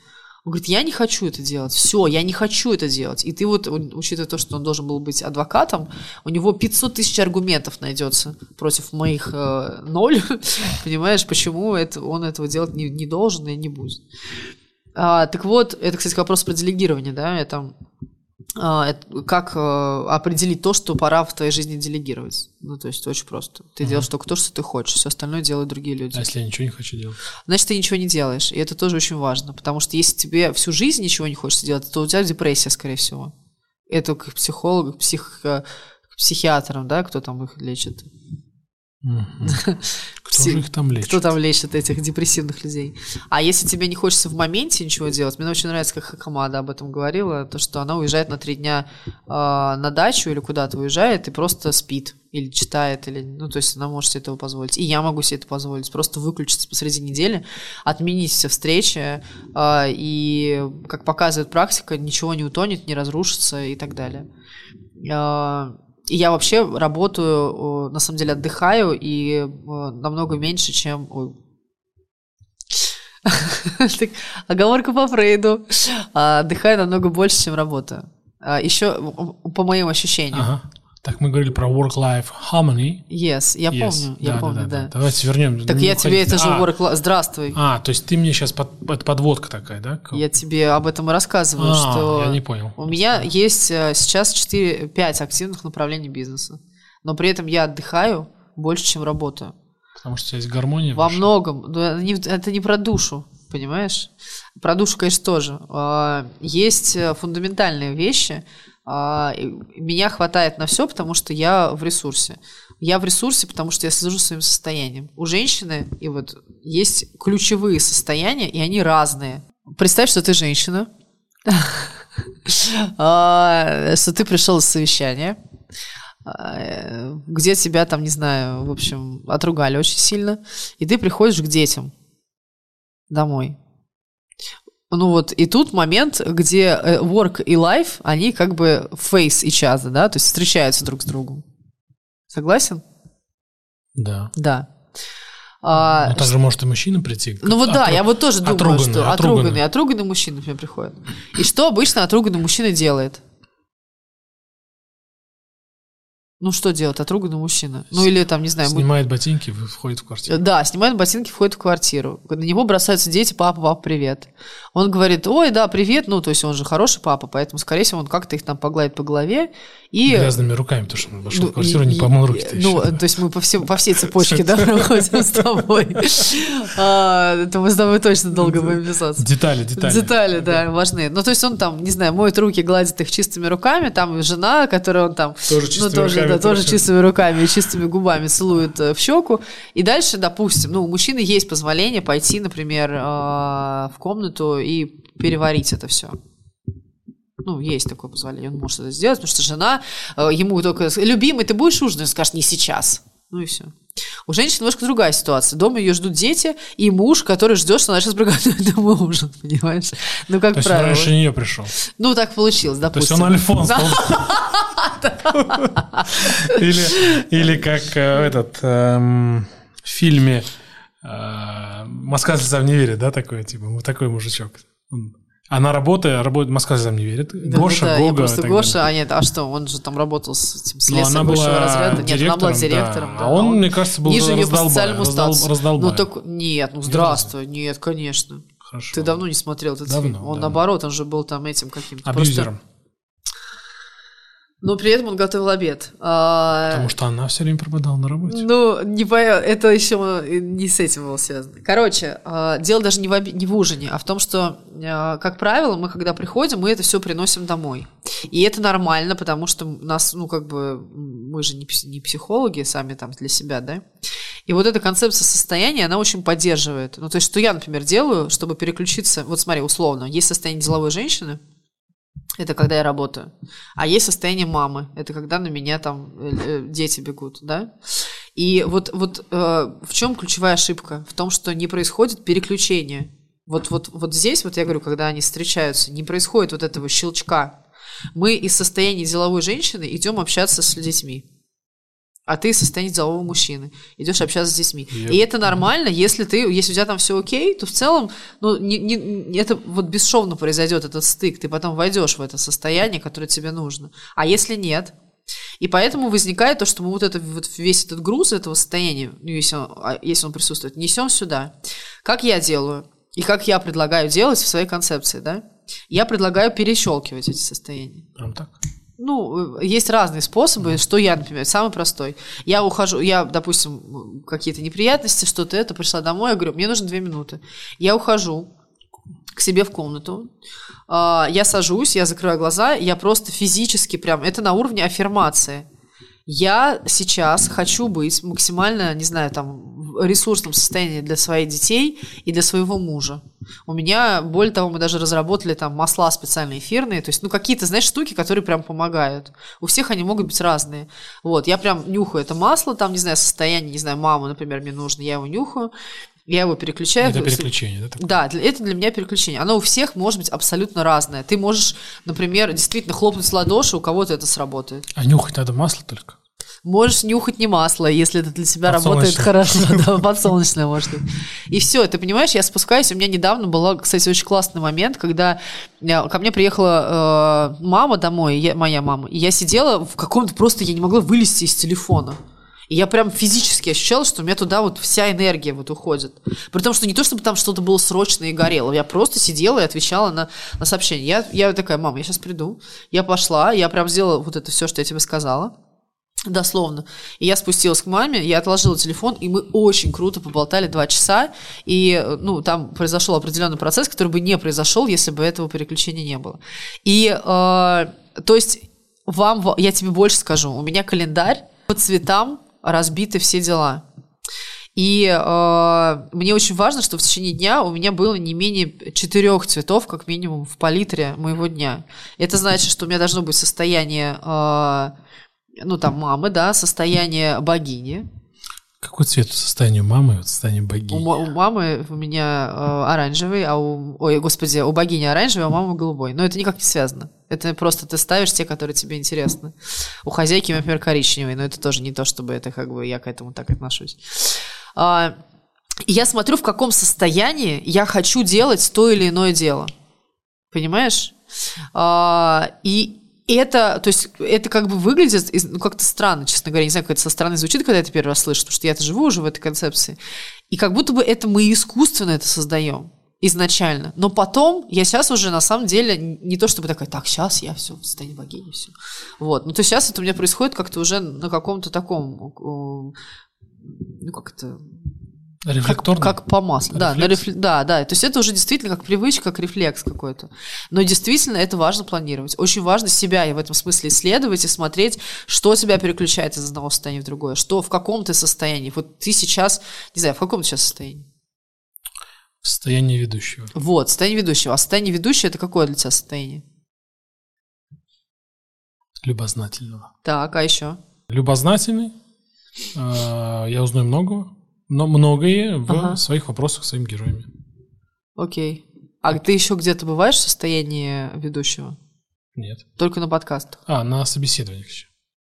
Он говорит, я не хочу это делать. Все, я не хочу это делать. И ты вот, учитывая то, что он должен был быть адвокатом, у него 500 тысяч аргументов найдется против моих э, ноль. *laughs* Понимаешь, почему это, он этого делать не, не должен и не будет. А, так вот, это, кстати, вопрос про делегирование, да, это как э, определить то, что пора в твоей жизни делегировать. Ну, то есть очень просто. Ты делаешь только то, что ты хочешь, все остальное делают другие люди. А если я ничего не хочу делать? Значит, ты ничего не делаешь. И это тоже очень важно. Потому что если тебе всю жизнь ничего не хочется делать, то у тебя депрессия, скорее всего. Это к психологу, к, псих, к психиатрам, да, кто там их лечит. *laughs* Кто же их там лечит? Кто там лечит этих депрессивных людей? А если тебе не хочется в моменте ничего делать, мне очень нравится, как Хакамада об этом говорила, то, что она уезжает на три дня э, на дачу или куда-то уезжает и просто спит или читает, или, ну, то есть она может себе этого позволить. И я могу себе это позволить. Просто выключиться посреди недели, отменить все встречи, э, и, как показывает практика, ничего не утонет, не разрушится и так далее. Э, я вообще работаю, на самом деле отдыхаю и намного меньше, чем... *laughs* Оговорка по Фрейду. А, Отдыхаю намного больше, чем работаю. А, Еще по моим ощущениям. Так мы говорили про work-life harmony. Yes, я Yes. помню, я Да, помню, да, да. Давайте вернем. Так я тебе уходите. это же А, work Здравствуй. А, то есть ты мне сейчас под, это подводка такая, да? Я тебе об этом и рассказываю, А, что я не понял. у меня есть э, сейчас 4-5 активных направлений бизнеса. Но при этом я отдыхаю больше, чем работаю. Потому что у тебя есть гармония. Во многом. Но это не, это не про душу, понимаешь? Про душу, конечно, тоже. А, Есть э, фундаментальные вещи. А, Меня хватает на все, потому что я в ресурсе. Я в ресурсе, потому что я слежу своим состоянием. У женщины и вот есть ключевые состояния, и они разные. Представь, что ты женщина, *laughs* а, что ты пришел из совещания, а, где тебя там, не знаю, в общем, отругали очень сильно, и ты приходишь к детям домой. Ну вот, и тут момент, где э, work и life, они как бы face each other, да, то есть встречаются друг с другом. Согласен? Да. Да. А, Но также может и мужчина прийти. ну вот да, Отру- я вот тоже думаю, отруганный, что отруганный. отруганный, отруганный мужчина например, приходит. И что обычно отруганный мужчина делает? Ну что делает отруганный мужчина? Ну или там, не знаю, мы- Снимает ботинки, вы- входит в квартиру. Да, снимает ботинки, входит в квартиру. На него бросаются дети, папа, папа, привет. Он говорит, ой, да, привет, ну, то есть он же хороший папа, поэтому, скорее всего, он как-то их там погладит по голове. И... Грязными руками, потому что он вошел Ну, в квартиру, и- не помыл руки Ну, то есть мы по, всем, по всей цепочке, да, проходим с тобой. А, Это мы с тобой точно долго будем писаться. Детали, детали. Детали, да, важны. Ну, то есть он там, не знаю, моет руки, гладит их чистыми руками, там жена, которая он там... Тоже ну, чистыми руками да, тоже чистыми руками и чистыми губами целует э, в щеку. И дальше, допустим, ну, у мужчины есть позволение пойти, например, э, в комнату и переварить это все. Ну, есть такое позволение, он может это сделать, потому что жена э, ему только... Любимый, ты будешь ужинать? Он скажет, не сейчас. Ну и все. У женщин немножко другая ситуация. Дома ее ждут дети и муж, который ждет, что она сейчас приготовит *laughs* ему ужин, понимаешь? Ну, как То правило. раньше нее пришел. Ну, так получилось, То есть допустим. он альфонс. *laughs* *laughs* Или, или как э, этот эм, в фильме э, «Москва слезам не верит», да, такой, типа, вот такой мужичок. Он- Она работает, работает, Москва слезам не верит. Да, Гоша, да, да, Гога. просто Гоша, далее. а нет, а что, он же там работал с этим Ну, слесарем она была разряда. Нет, она была директором, да. да, А он, мне кажется, был ниже ее по раздолбай, социальному раздол- статусу. раздолбай. Ну, так, нет, ну, здравствуй, нет, конечно. Хорошо. Ты давно не смотрел этот Давно, фильм. Он, да. наоборот, он же был там этим каким-то. просто- Абьюзером. Но при этом он готовил обед. А, Потому что она все время пропадала на работе. Ну, не по... это еще не с этим было связано. Короче, э, дело даже не в, оби- не в ужине, а в том, что, э, как правило, мы когда приходим, мы это все приносим домой. И это нормально, потому что нас, ну, как бы, мы же не, не психологи сами там для себя, да? И вот эта концепция состояния, она очень поддерживает. Ну, то есть, что я, например, делаю, чтобы переключиться... Вот смотри, условно, есть состояние деловой женщины, Это когда я работаю. А есть состояние мамы. Это когда на меня там э, э, дети бегут, да? И вот, вот э, в чем ключевая ошибка? В том, что не происходит переключение. Вот, вот, вот здесь, вот я говорю, когда они встречаются, не происходит вот этого щелчка. Мы из состояния деловой женщины идем общаться с детьми а ты состояние делового мужчины, идешь общаться с детьми. Yep. И это нормально, если ты, если у тебя там все окей, то в целом, ну, не, не, это вот бесшовно произойдет этот стык, ты потом войдешь в это состояние, которое тебе нужно. А если нет, и поэтому возникает то, что мы вот, это, вот весь этот груз этого состояния, ну, если он, а, если он присутствует, несем сюда. Как я делаю? И как я предлагаю делать в своей концепции, да? Я предлагаю перещелкивать эти состояния. Прям так? Ну, есть разные способы. Что я, например, самый простой. Я ухожу, я, допустим, какие-то неприятности, что-то это, пришла домой, я говорю, мне нужно две минуты. Я ухожу к себе в комнату, а, я сажусь, я закрываю глаза, я просто физически прям, это на уровне аффирмации. Я сейчас хочу быть максимально, не знаю, там, в ресурсном состоянии для своих детей и для своего мужа. У меня, более того, мы даже разработали там масла специальные эфирные, то есть, ну, какие-то, знаешь, штуки, которые прям помогают. У всех они могут быть разные. Вот, я прям нюхаю это масло, там, не знаю, состояние, не знаю, маму, например, мне нужно, я его нюхаю, я его переключаю. Это переключение, да? Такое? Да, это для меня переключение. Оно у всех может быть абсолютно разное. Ты можешь, например, действительно хлопнуть в ладоши, у кого-то это сработает. А нюхать надо масло только? Можешь нюхать не масло, если это для тебя работает хорошо. *laughs* Да, подсолнечное, может быть. И все, ты понимаешь, я спускаюсь. У меня недавно был, кстати, очень классный момент, когда э, ко мне приехала э, мама домой, я, моя мама, и я сидела в каком-то просто, я не могла вылезти из телефона. И я прям физически ощущала, что у меня туда вот вся энергия вот уходит. При том, что не то, чтобы там что-то было срочное и горело. Я просто сидела и отвечала на, на сообщения. Я, я такая, мама, я сейчас приду. Я пошла, я прям сделала вот это все, что я тебе сказала. Дословно. И я спустилась к маме, я отложила телефон, и мы очень круто поболтали два часа. И, ну, там произошел определенный процесс, который бы не произошел, если бы этого переключения не было. И, э, то есть, вам, я тебе больше скажу, у меня календарь по цветам разбиты все дела. И э, мне очень важно, что в течение дня у меня было не менее четырех цветов, как минимум, в палитре моего дня. Это значит, что у меня должно быть состояние, э, ну там, мамы, да, состояние богини. Какой цвет у состояния мамы и состояния богини? У, у мамы у меня э, оранжевый, а у... Ой, господи, у богини оранжевый, а у мамы голубой. Но это никак не связано. Это просто ты ставишь те, которые тебе интересны. У хозяйки, например, коричневый, но это тоже не то, чтобы это как бы я к этому так отношусь. А, я смотрю, в каком состоянии я хочу делать то или иное дело. Понимаешь? А, и это, то есть, это как бы выглядит ну, как-то странно, честно говоря. Не знаю, как это со стороны звучит, когда я это первый раз слышу, потому что я-то живу уже в этой концепции. И как будто бы это мы искусственно это создаем изначально. Но потом, я сейчас уже на самом деле не то чтобы такая, так, сейчас я все, станет богиней, все. Вот. Ну, то есть сейчас это у меня происходит как-то уже на каком-то таком, ну, как это, Рефлекторно? Как, как по маслу. Да, на рефл... да, да. То есть это уже действительно как привычка, как рефлекс какой-то. Но действительно это важно планировать. Очень важно себя и в этом смысле исследовать и смотреть, что тебя переключает из одного состояния в другое, что в каком ты состоянии. Вот ты сейчас, не знаю, в каком ты сейчас состоянии? Состояние ведущего. Вот, состояние ведущего. А состояние ведущего это какое для тебя состояние? Любознательного. Так, а еще? Любознательный. А, я узнаю многого но многое в ага. своих вопросах своими героями. Окей. А ты еще где-то бываешь в состоянии ведущего? Нет. Только на подкастах? А, на собеседованиях еще.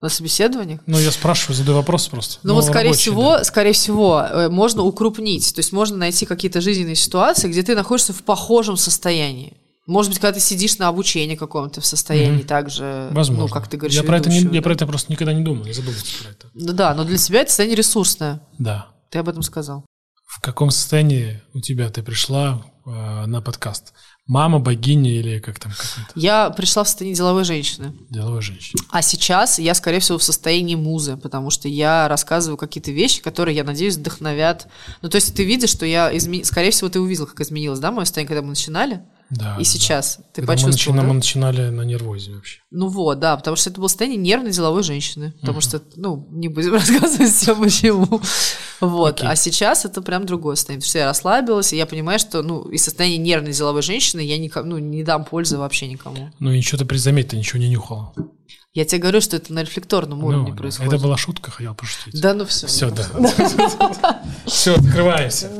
На собеседованиях? Ну, я спрашиваю, задаю вопрос просто. Ну, вот, скорее рабочий, всего, да. скорее всего, э, можно укрупнить. То есть можно найти какие-то жизненные ситуации, где ты находишься в похожем состоянии. Может быть, когда ты сидишь на обучении каком-то в состоянии mm-hmm. также, Возможно. ну, как ты говоришь, я про, это не, да? я про это просто никогда не думал, я задумался про это. Ну да, но для себя это состояние ресурсное. Да. Ты об этом сказал. В каком состоянии у тебя ты пришла э, на подкаст? Мама, богиня или как там? Я пришла в состоянии деловой женщины. Деловой женщины. А сейчас я, скорее всего, в состоянии музы, потому что я рассказываю какие-то вещи, которые, я надеюсь, вдохновят. Ну, то есть ты видишь, что я, изме... скорее всего, ты увидел, как изменилось, да, мое состояние, когда мы начинали? Да. И сейчас. Да. Ты Когда почувствовал, мы, начи- да? мы начинали на нервозе вообще. Ну вот, да, потому что это было состояние нервной деловой женщины. Потому uh-huh. что, ну, не будем *laughs* рассказывать все почему. Вот. Окей. А сейчас это прям другое состояние. Потому что я расслабилась, и я понимаю, что, ну, из состояния нервной деловой женщины я никому, ну, не дам пользы вообще никому. Ну, ничего ты призаметь, ты ничего не нюхала. Я тебе говорю, что это на рефлекторном уровне Ну, происходит. Это была шутка, хотел пошутить. Да, ну все. Все, да. *laughs* Все, открываемся.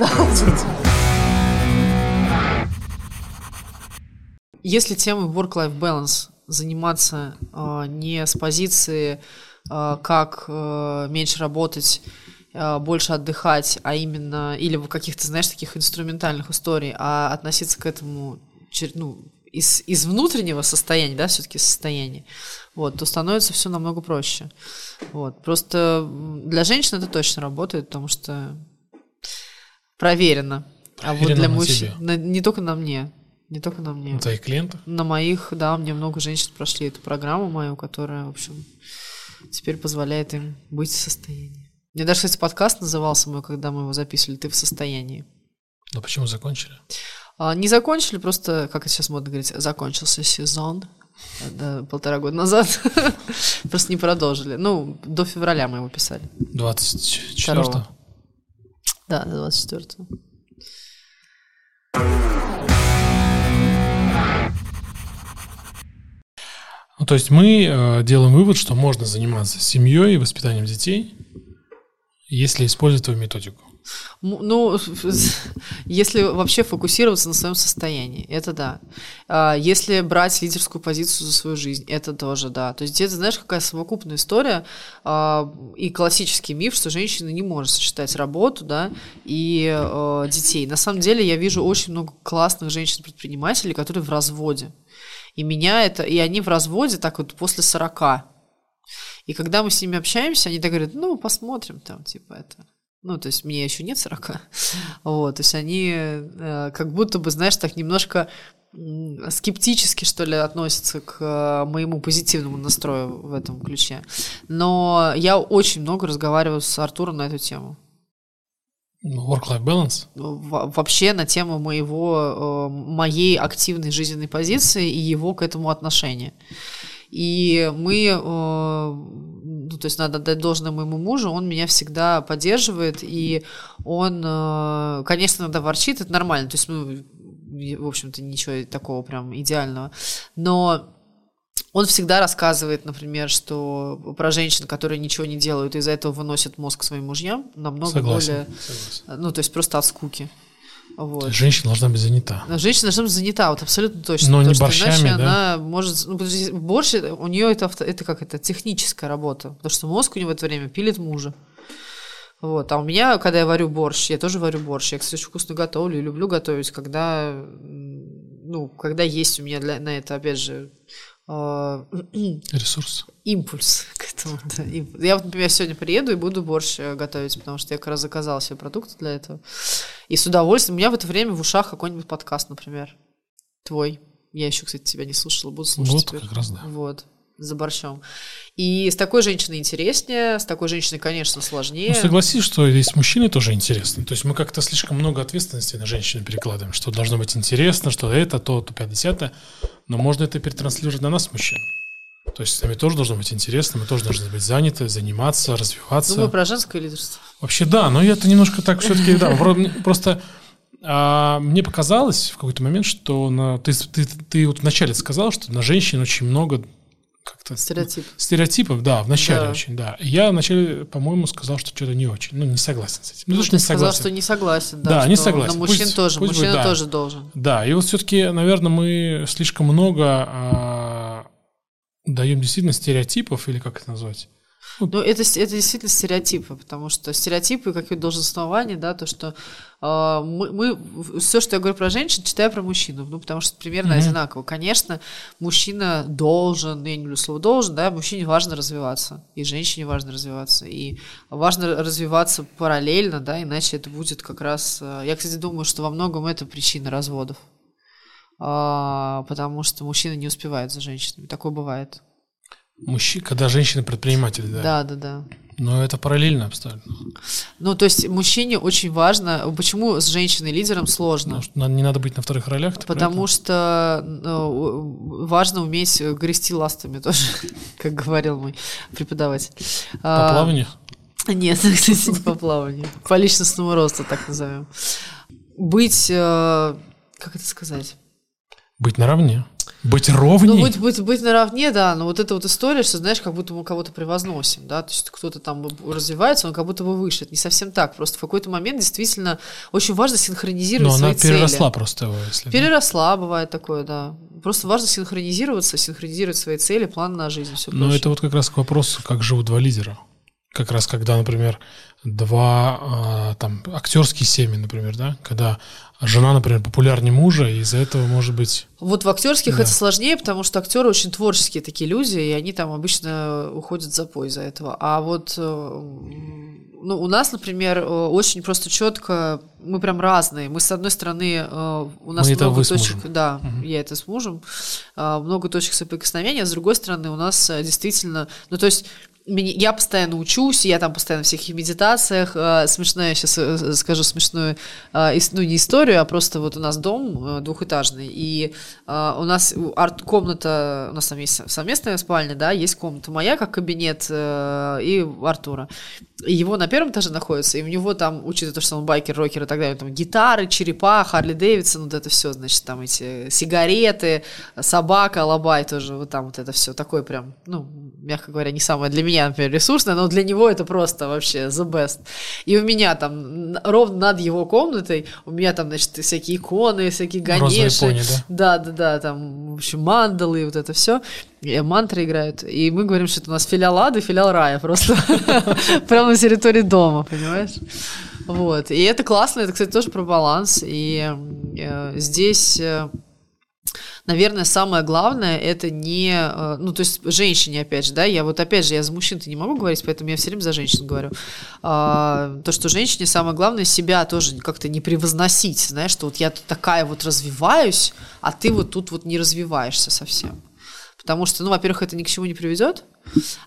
Если темой work-life balance заниматься э, не с позиции, э, как э, меньше работать, больше отдыхать, а именно, или в каких-то, знаешь, таких инструментальных историй, а относиться к этому ну, из, из внутреннего состояния, да, все-таки состояния, вот, то становится все намного проще. Вот. Просто для женщин это точно работает, потому что проверено. А вот Проверено для мужчин, не только на мне, не только на мне. На твоих клиентах? На моих, да, мне много женщин прошли эту программу мою, которая, в общем, теперь позволяет им быть в состоянии. Мне даже, кстати, подкаст назывался мой, когда мы его записывали «Ты в состоянии». Ну, почему закончили? А, Не закончили, просто, как это сейчас модно говорить, закончился сезон. да, полтора года назад. *laughs* Просто не продолжили. Ну, до февраля мы его писали. 24 Второго. Да, до 24 Ну, то есть мы э, делаем вывод, что можно заниматься семьей и воспитанием детей, если использовать твою методику. Ну, если вообще фокусироваться на своем состоянии, это да. А, Если брать лидерскую позицию за свою жизнь, это тоже да. То есть где-то, знаешь, какая совокупная история а, и классический миф, что женщина не может сочетать работу, да, и э, детей. На самом деле я вижу очень много классных женщин-предпринимателей, которые в разводе. И меня это, и они в разводе так вот после 40. И когда мы с ними общаемся, они так говорят, ну, посмотрим там, типа, это. Ну, то есть мне еще нет 40. *laughs* Вот, то есть они э, как будто бы, знаешь, так немножко скептически, что ли, относятся к э, моему позитивному настрою в этом ключе. Но я очень много разговариваю с Артуром на эту тему. Work-life balance. Во- вообще на тему моего, э, моей активной жизненной позиции и его к этому отношения. И мы, э, ну, то есть надо дать должное моему мужу, он меня всегда поддерживает, и он, э, конечно, иногда ворчит, это нормально, то есть, ну, в общем-то, ничего такого прям идеального, но он всегда рассказывает, например, что про женщин, которые ничего не делают, из-за этого выносят мозг своим мужьям, намного Согласен. более согласен. ну, то есть просто от скуки. Вот. женщина должна быть занята. Женщина должна быть занята, вот абсолютно точно. Но не что борщами, иначе да? она может... Ну, борщ, у нее это, это как это, техническая работа, потому что мозг у него в это время пилит мужа. Вот. А у меня, когда я варю борщ, я тоже варю борщ. Я, кстати, очень вкусно готовлю и люблю готовить, когда, ну, когда есть у меня для, на это, опять же, *clears throat* Ресурс. импульс к этому. да. Я вот, например, сегодня приеду и буду борщ э, готовить, потому что я как раз заказала себе продукты для этого. И с удовольствием. У меня в это время в ушах какой-нибудь подкаст, например. Твой. Я еще, кстати, тебя не слушала, буду слушать Вот, теперь. как раз, да. Вот. За борщом. И с такой женщиной интереснее, с такой женщиной, конечно, сложнее. Ну, согласись, что и с мужчиной тоже интересно. То есть мы как-то слишком много ответственности на женщину перекладываем, что должно быть интересно, что это, то, то, пятое, десятое. Но можно это перетранслировать на нас, мужчин. То есть с нами тоже должно быть интересно, мы тоже должны быть заняты, заниматься, развиваться. Думаю про женское лидерство. Вообще да, но это немножко так все-таки, да, просто а, мне показалось в какой-то момент, что на, ты, ты, ты вот вначале сказал, что на женщин очень много как-то Стереотип. стереотипов, да, в начале Да. очень, да. Я вначале, по-моему, сказал, что что-то не очень, ну не согласен с этим. Ну, Ну, ты не сказал, согласен. что не согласен. Да, Да, не согласен. На мужчин Пусть- тоже. пусть Мужчина да. тоже должен. Да, и вот все-таки, наверное, мы слишком много а, даем действительно стереотипов, или как это назвать? Ну, это, это действительно стереотипы, потому что стереотипы, как и долженствование, да, то, что э, мы, мы все, что я говорю про женщин, читаю про мужчину, ну, потому что примерно Мгм. одинаково. Конечно, мужчина должен, я не люблю слово должен, да, мужчине важно развиваться, и женщине важно развиваться, и важно развиваться параллельно, да, иначе это будет как раз... э, Я, кстати, думаю, что во многом это причина разводов, А, потому что мужчина не успевает за женщинами, такое бывает. Мужчина, когда женщина предприниматель, да. Да, да, да. Но это параллельно абсолютно. Ну, то есть мужчине очень важно, почему с женщиной-лидером сложно? Потому что не надо быть на вторых ролях. Потому что ну, важно уметь грести ластами тоже, *laughs* как говорил мой преподаватель. По А, плаванию? Нет, *laughs* кстати, не по плаванию. По личностному росту, так назовем. Быть, э, как это сказать? Быть наравне. Быть ровней. Ну, быть, быть, быть наравне, да, но вот эта вот история, что, знаешь, как будто мы кого-то превозносим, да, то есть кто-то там развивается, он как будто бы выше. Это не совсем так, просто в какой-то момент действительно очень важно синхронизировать Но свои она переросла цели. просто его, если... да. Переросла, бывает такое, да. Просто важно синхронизироваться, синхронизировать свои цели, планы на жизнь, все Но это вот как раз к вопросу, как живут два лидера. Как раз когда, например, два а, там актерские семьи, например, да, когда жена, например, популярнее мужа, и из-за этого может быть Вот в актерских Да. это сложнее, потому что актеры очень творческие такие люди, и они там обычно уходят в запой из-за этого. А вот э, ну, у нас, например, э, очень просто четко, мы прям разные. Мы с одной стороны, э, у нас Мы много точек, да, Мгм. я это с мужем, много точек соприкосновения. С другой стороны, у нас действительно, ну то есть я постоянно учусь, я там постоянно в всяких медитациях. э, Смешная, сейчас скажу смешную, э, ис- ну не историю, а просто вот у нас дом э, двухэтажный, и э, у нас арт-комната, у нас там есть совместная спальня, да, есть комната моя, как кабинет, э, и Артура. Его на первом этаже находится, и у него там, учитывая то, что он байкер, рокер и так далее, там гитары, черепа, Харли Дэвидсон, вот это все, значит, там эти сигареты, собака, алабай тоже, вот там вот это все такое прям, ну, мягко говоря, не самое для меня, например, ресурсное, но для него это просто вообще the best. И у меня там ровно над его комнатой, у меня там, значит, всякие иконы, всякие розовые ганеши. пони, да? Да, да, да, там, в общем, мандалы, вот это все. Мантры играют. И мы говорим, что это у нас филиал ада и филиал рая. Просто *laughs* прямо на территории дома, понимаешь? Вот. И это классно, это, кстати, тоже про баланс. И э, здесь, э, наверное, самое главное, это не... э, ну, то есть женщине, опять же, да, я вот, опять же, я за мужчин-то не могу говорить, поэтому я все время за женщин говорю. А, то, что женщине самое главное себя тоже как-то не превозносить, знаешь, что вот я тут такая вот развиваюсь, а ты вот тут вот не развиваешься совсем. Потому что, ну, во-первых, это ни к чему не приведет,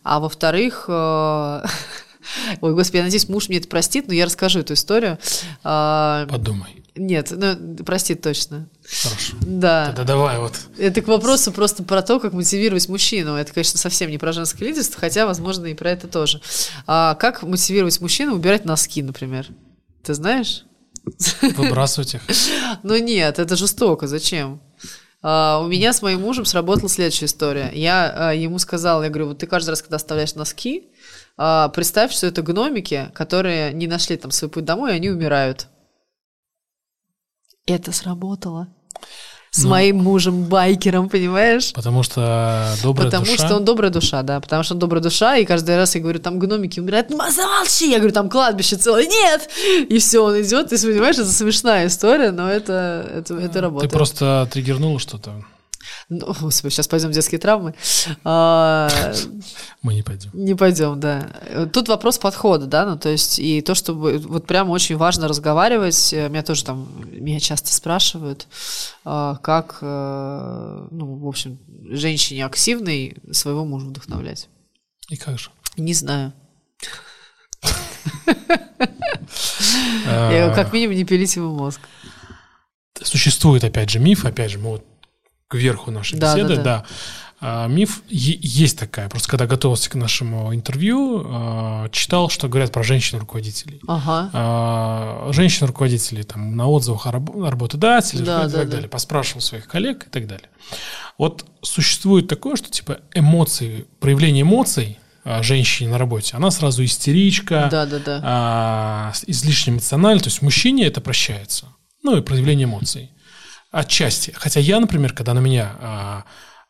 а во-вторых, э, *laughs* ой, господи, я надеюсь, муж мне это простит, но я расскажу эту историю. А, Подумай. Нет, ну, простит точно. Хорошо. Да. Тогда давай вот. Это к вопросу просто про то, как мотивировать мужчину. Это, конечно, совсем не про женское лидерство, хотя, возможно, и про это тоже. А как мотивировать мужчину убирать носки, например? Ты знаешь? Выбрасывать их. *laughs* Ну нет, это жестоко. Зачем? А, у меня с моим мужем сработала следующая история. Я а, ему сказала, я говорю, вот ты каждый раз, когда оставляешь носки, а, представь, что это гномики, которые не нашли там свой путь домой, и они умирают. Это сработало. С Ну. моим мужем-байкером, понимаешь? Потому что добрая Потому душа. что он добрая душа, да. Потому что он добрая душа, и каждый раз я говорю, там гномики умирают, «Ма, замолчи! Я говорю, там кладбище целое, нет! И все, он идет, ты понимаешь, это смешная история, но это, это, это Ты работает. просто триггернула что-то. Ну, *laughs* господи, сейчас пойдем в детские травмы. А, Мы не пойдем. не пойдем, да. Тут вопрос подхода, да, ну, то есть, и то, чтобы вот прям очень важно разговаривать, э, меня тоже там, меня часто спрашивают, а, как, э, ну, в общем, женщине активной своего мужа вдохновлять. И как же? Не знаю. *laughs* А, как минимум не пилить ему мозг. Существует, опять же, миф, опять же, мы вот верху нашей Да, беседы, да, да. да. А, миф есть такая. Просто когда готовился к нашему интервью, а, читал, что говорят про женщин-руководителей. Ага. А, женщин-руководителей там на отзывах о раб- работодателях Да, и да, так да. далее. Поспрашивал своих коллег и так далее. Вот существует такое, что типа эмоции, проявление эмоций а, женщине на работе, она сразу истеричка, Да, да, да. а, излишне эмоционально, то есть мужчине это прощается. Ну и проявление эмоций. Отчасти. Хотя я, например, когда на меня, а,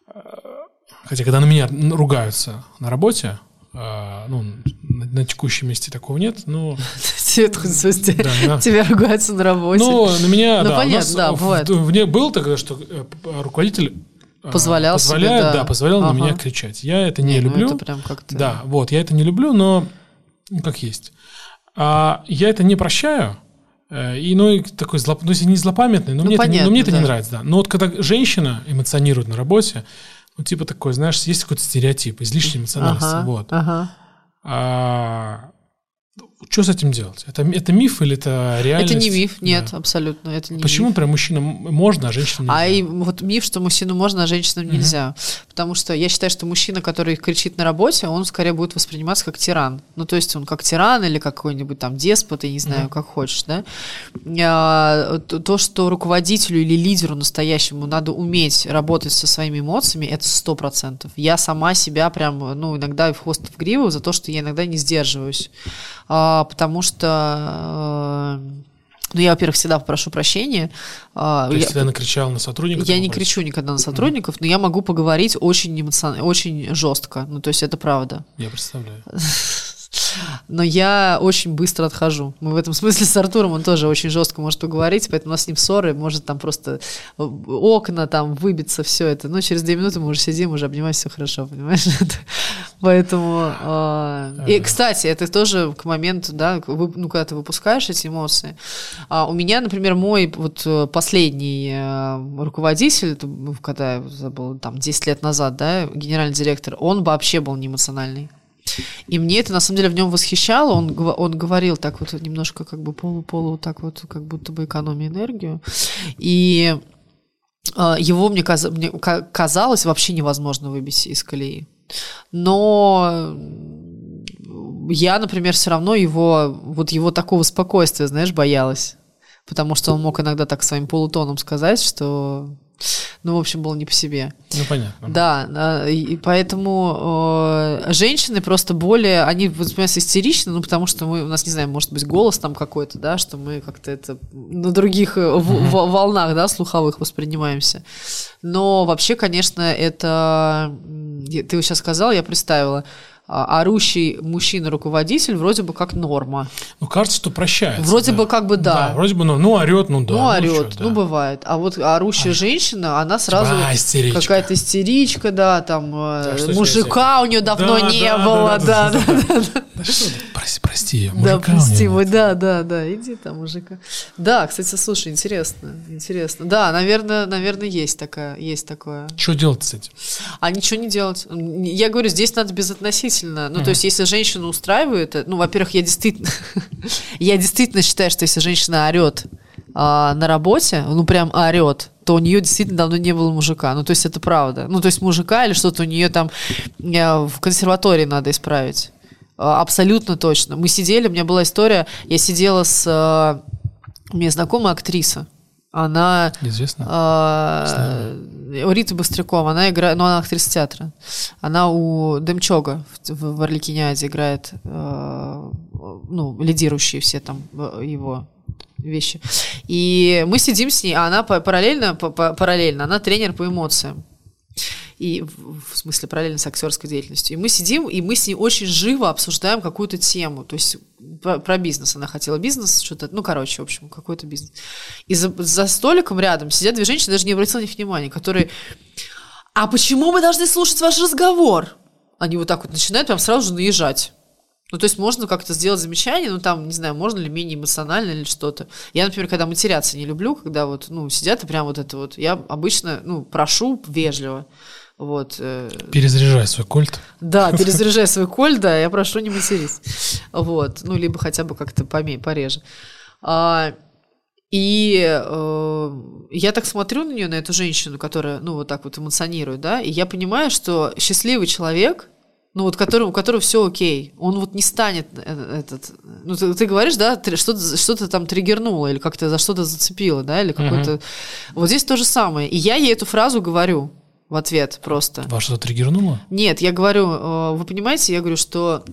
а, хотя когда на меня ругаются на работе, а, ну, на, на текущем месте такого нет, но... *laughs* Тебя ругаются на работе. Ну, на меня, Ну, да, понятно, да, бывает. вне было тогда, что э, руководитель Позволял себе, позволяет, да. да, позволял на Ага. меня кричать. Я это не, ну, люблю. это прям как-то... Да, вот, я это не люблю, но ну, как есть. А я это не прощаю. Э, И, ну, и такой злоп... ну, не злопамятный, но, Ну, мне, это, не- но мне это понятно, не да. нравится, да. Но вот когда женщина эмоционирует на работе, ну, типа такой, знаешь, есть какой-то стереотип, излишняя эмоциональность. Ага, Вот. ага. А, Что с этим делать? Это, это миф или это реальность? Это не миф, нет, да. абсолютно. Это не Почему миф. прям мужчинам можно, а женщинам нельзя? А и вот миф, что мужчину можно, а женщинам угу. нельзя. Потому что я считаю, что мужчина, который кричит на работе, он скорее будет восприниматься как тиран. Ну, то есть он как тиран или как какой-нибудь там деспот, я не знаю, угу. как хочешь, да. А, то, что руководителю или лидеру настоящему надо уметь работать со своими эмоциями, это сто процентов. Я сама себя прям, ну, иногда в хвост в гриву за то, что я иногда не сдерживаюсь. А, потому что э, ну, я, во-первых, всегда прошу прощения. А, Ты я, всегда накричал на сотрудников? Я не кричу никогда на сотрудников, но я могу поговорить очень эмоционально, очень жестко. Ну, то есть это правда. Я представляю. *laughs* Но я очень быстро отхожу. Мы в этом смысле с Артуром, он тоже очень жестко может поговорить, поэтому у нас с ним ссоры, может там просто окна там выбиться, все это. Но через две минуты мы уже сидим, уже обнимаемся, все хорошо, понимаешь? *laughs* Поэтому... Э, и, кстати, это тоже к моменту, да, ну, когда ты выпускаешь эти эмоции. А у меня, например, мой вот э, последний э, руководитель, когда я забыл, там, 10 лет назад, да, генеральный директор, он вообще был не эмоциональный. И мне это на самом деле в нем восхищало. Он, он говорил так вот немножко как бы полу-полу, так вот как будто бы экономия энергию. И э, его мне, каз, мне казалось вообще невозможно выбить из колеи. Но я, например, все равно его, вот его такого спокойствия, знаешь, боялась. Потому что он мог иногда так своим полутоном сказать, что ну, в общем, было не по себе. Ну, понятно. Да, и поэтому э, женщины просто более, они воспринимаются истерично, ну, потому что мы, у нас, не знаю, может быть, голос там какой-то, да, что мы как-то это на других mm-hmm. в, волнах, да, слуховых воспринимаемся. Но вообще, конечно, это, ты сейчас сказал, я представила, орущий мужчина-руководитель вроде бы как норма. Ну, кажется, что прощается. Вроде да. бы как бы да. Да, вроде бы, ну, ну орет, ну да. Ну, орет, ну, что, да. ну бывает. А вот орущая а, женщина, она сразу а, какая-то истеричка, да, там да, э, мужика у нее давно да, не да, было, да, да, да. да, да. да что, прости, прости Да, прости, мой, да, да, да, иди там, мужика. Да, кстати, слушай, интересно, интересно. Да, наверное, наверное, есть такая, есть такое. Что делать с этим? А ничего не делать. Я говорю, здесь надо безотносительно действительно, ну, mm-hmm. то есть, если женщину устраивает, ну, во-первых, я действительно, *laughs* я действительно считаю, что если женщина орет а, на работе, ну, прям орет, то у нее действительно давно не было мужика. Ну, то есть, это правда. Ну, то есть, мужика или что-то у нее там а, в консерватории надо исправить. А, абсолютно точно. Мы сидели, у меня была история, я сидела с... У меня знакомая актриса, она... Известно. А, Рита Быстрякова, она играет, ну, она актриса театра. Она у Демчога в, в Орликиняде играет, э, ну, лидирующие все там его вещи. И мы сидим с ней, а она параллельно, параллельно, она тренер по эмоциям и в смысле параллельно с актерской деятельностью. И мы сидим, и мы с ней очень живо обсуждаем какую-то тему, то есть про, про бизнес. Она хотела бизнес, что-то, ну, короче, в общем, какой-то бизнес. И за, за столиком рядом сидят две женщины, даже не обратила на них внимания, которые, а почему мы должны слушать ваш разговор? Они вот так вот начинают прям сразу же наезжать. Ну, то есть можно как-то сделать замечание, ну, там, не знаю, можно ли менее эмоционально или что-то. Я, например, когда матеряться не люблю, когда вот, ну, сидят и прям вот это вот, я обычно, ну, прошу вежливо. Вот. Э, перезаряжай свой кольт. Да, *laughs* перезаряжай свой кольт, да, я прошу не матерись. Вот. Ну, либо хотя бы как-то поме, пореже. А, и э, я так смотрю на нее, на эту женщину, которая, ну, вот так вот эмоционирует, да, и я понимаю, что счастливый человек, ну, вот который, у которого все окей, он вот не станет э, этот... Ну, ты, ты говоришь, да, что-то что там триггернуло или как-то за что-то зацепило, да, или какой-то... Uh-huh. Вот здесь то же самое. И я ей эту фразу говорю в ответ просто. Вас что-то триггернуло? Нет, я говорю, э, вы понимаете, я говорю, что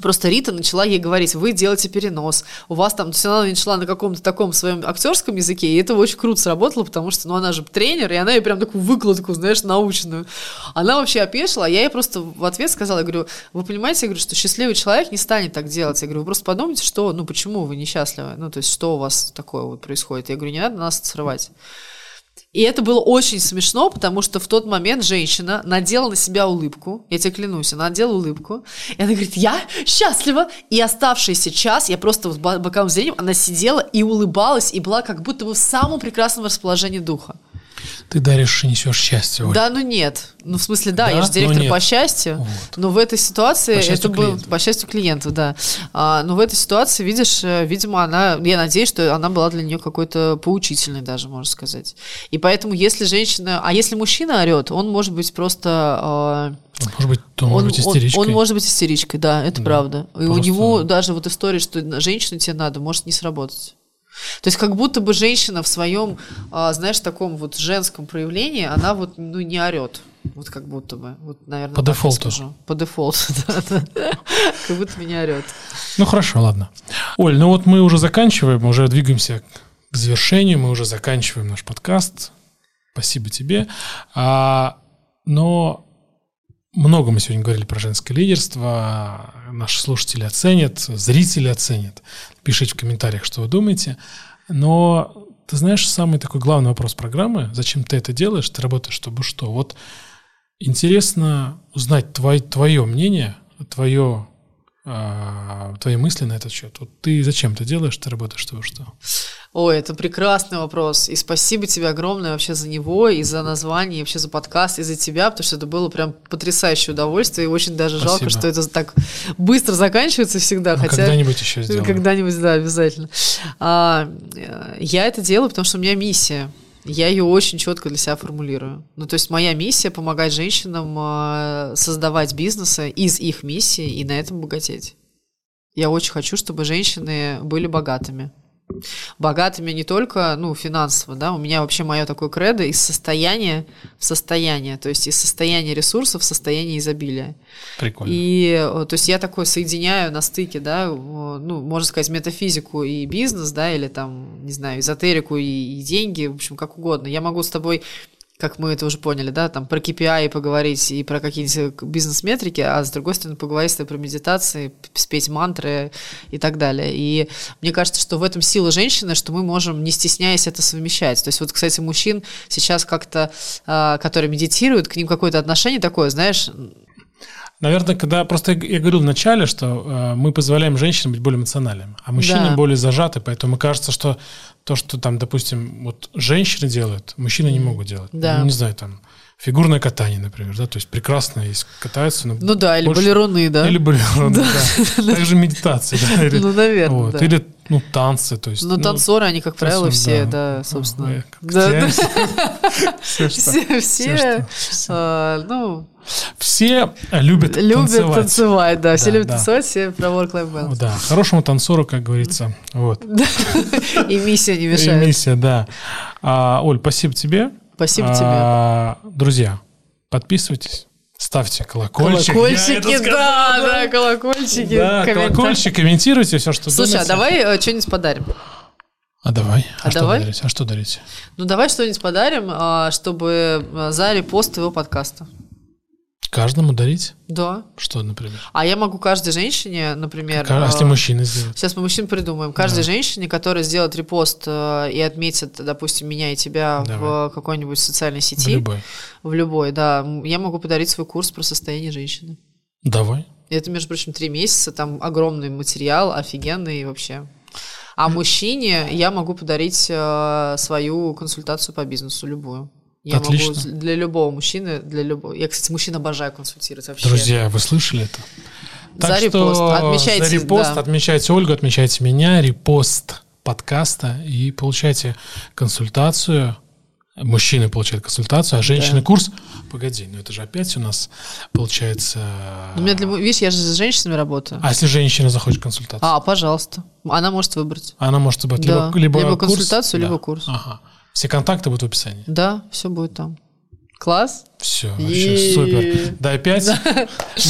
Просто Рита начала ей говорить, вы делаете перенос, у вас там, то есть она начала на каком-то таком своем актерском языке, и это очень круто сработало, потому что, ну, она же тренер, и она ей прям такую выкладку, знаешь, научную. Она вообще опешила, а я ей просто в ответ сказала, я говорю, вы понимаете, я говорю, что счастливый человек не станет так делать. Я говорю, вы просто подумайте, что, ну, почему вы несчастливы, ну, то есть, что у вас такое вот происходит. Я говорю, не надо нас срывать. И это было очень смешно, потому что в тот момент женщина надела на себя улыбку. Я тебе клянусь, она надела улыбку. И она говорит, я счастлива. И оставшийся час, я просто вот боковым зрением, она сидела и улыбалась, и была как будто бы в самом прекрасном расположении духа. Ты даришь и несешь счастье, Оль. Да, ну нет. Ну, в смысле, да, Да, я же но директор по счастью. Вот. Но в этой ситуации По это было по счастью клиенту, да. А, но в этой ситуации, видишь, э, видимо, она, я надеюсь, что она была для нее какой-то поучительной даже, можно сказать. И поэтому, если женщина, а если мужчина орет, он может быть просто э, Может быть, то он, может быть он- истеричкой. Он, может быть истеричкой, да, это Да. правда. И у него даже вот история, что женщину тебе надо, может не сработать. То есть как будто бы женщина в своем, а, знаешь, таком вот женском проявлении, она вот, ну, не орет. Вот как будто бы. Вот, наверное, По дефолту. скажу. По дефолту, *laughs* да, да. Как будто не орет. Ну хорошо, ладно. Оль, ну вот мы уже заканчиваем, уже двигаемся к завершению, мы уже заканчиваем наш подкаст. Спасибо тебе. А, но много мы сегодня говорили про женское лидерство. Наши слушатели оценят, зрители оценят. Пишите в комментариях, что вы думаете. Но ты знаешь, самый такой главный вопрос программы, зачем ты это делаешь, ты работаешь, чтобы что? Вот интересно узнать твой, твое мнение, твое твои мысли на этот счет. Вот ты зачем ты делаешь, ты работаешь, чтобы что? Ой, это прекрасный вопрос. И спасибо тебе огромное вообще за него, и за название, и вообще за подкаст, и за тебя, потому что это было прям потрясающее удовольствие, и очень даже жалко, Спасибо. что это так быстро заканчивается всегда. Ну, хотя когда-нибудь еще сделаем. Когда-нибудь, да, обязательно. А, я это делаю, потому что у меня миссия. Я ее очень четко для себя формулирую. Ну, то есть моя миссия помогать женщинам э, создавать бизнесы из их миссии и на этом богатеть. Я очень хочу, чтобы женщины были богатыми. Богатыми не только, ну, финансово, да, у меня вообще мое такое кредо из состояния в состояние, то есть из состояния ресурсов в состояние изобилия. Прикольно. И, э, то есть я такое соединяю на стыке, да, ну, можно сказать, метафизику и бизнес, да, или там, не знаю, эзотерику и, и деньги, в общем, как угодно. Я могу с тобой как мы это уже поняли, да, там про KPI поговорить и про какие-нибудь бизнес-метрики, а с другой стороны поговорить про медитации, спеть мантры и так далее. И мне кажется, что в этом сила женщины, что мы можем, не стесняясь, это совмещать. То есть вот, кстати, мужчин сейчас как-то, а, которые медитируют, к ним какое-то отношение такое, знаешь, Наверное, когда просто я, говорил в начале, что э, мы позволяем женщинам быть более эмоциональными, а мужчинам Да. более зажаты, поэтому кажется, что то, что там, допустим, вот женщины делают, мужчины не могут делать. Да. Ну, не знаю, там фигурное катание, например, да, то есть прекрасно есть катаются, но ну да, или больше- балеруны, да. Или были, *laughs* да. Также медитация, да, или, Ну, наверное, вот, да. или ну танцы, то есть. Ну, танцоры, они, как правило, танцоры, все, да. да, собственно. Ой, как Да, да. *laughs* Все, Все, все, что- все. а, ну, Все любят любят танцевать. танцевать, да, все Да, любят да. танцевать, все про work-life balance. Да, хорошему танцору, как говорится. Вот. *laughs* И миссия не И мешает. миссия, да. А, Оль, спасибо тебе. Спасибо тебе. А, Друзья, подписывайтесь, ставьте колокольчик. Колокольчики, да, да, колокольчики. Да, комментарии. колокольчик, комментируйте все, что Слушай, а давай э, что-нибудь подарим? А давай. А, А что давай? дарить? А что дарить? Ну, давай что-нибудь подарим, а, чтобы а, за репост твоего подкаста. Каждому дарить? Да. Что, например? А я могу каждой женщине, например... А если а, мужчина сделает? Сейчас мы мужчин придумаем. Каждой женщине, которая сделает репост э, и отметит, допустим, меня и тебя Давай. в какой-нибудь социальной В сети, любой. в любой, да, я могу подарить свой курс про состояние женщины. Давай. Это, между прочим, три месяца, там огромный материал, офигенный вообще. А мужчине я могу подарить э, свою консультацию по бизнесу, любую. Я Отлично. могу для любого мужчины, для любого. Я, кстати, мужчин обожаю консультировать вообще. Друзья, вы слышали это? За репост. Отмечайте, за репост, да. отмечайте Ольгу, отмечайте меня, репост подкаста и получайте консультацию. Мужчины получают консультацию, а женщины курс. Погоди, ну это же опять у нас получается. У меня для, видишь, я же с женщинами работаю. А если женщина захочет консультацию? А, пожалуйста. Она может выбрать. Она может выбрать Да. либо, либо, Либо курс, консультацию, да. либо курс. Ага. Все контакты будут в описании. Да, все будет там. Класс. Все, вообще И- супер. Да, опять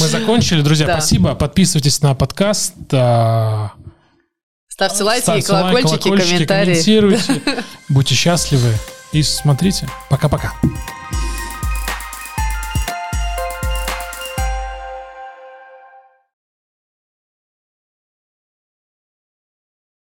мы закончили. Друзья, Да. спасибо. Подписывайтесь на подкаст. а, Ставьте лайки, Ставьте лайк, колокольчики, колокольчики, комментарии. комментируйте. *laughs* Будьте счастливы и смотрите. Пока-пока.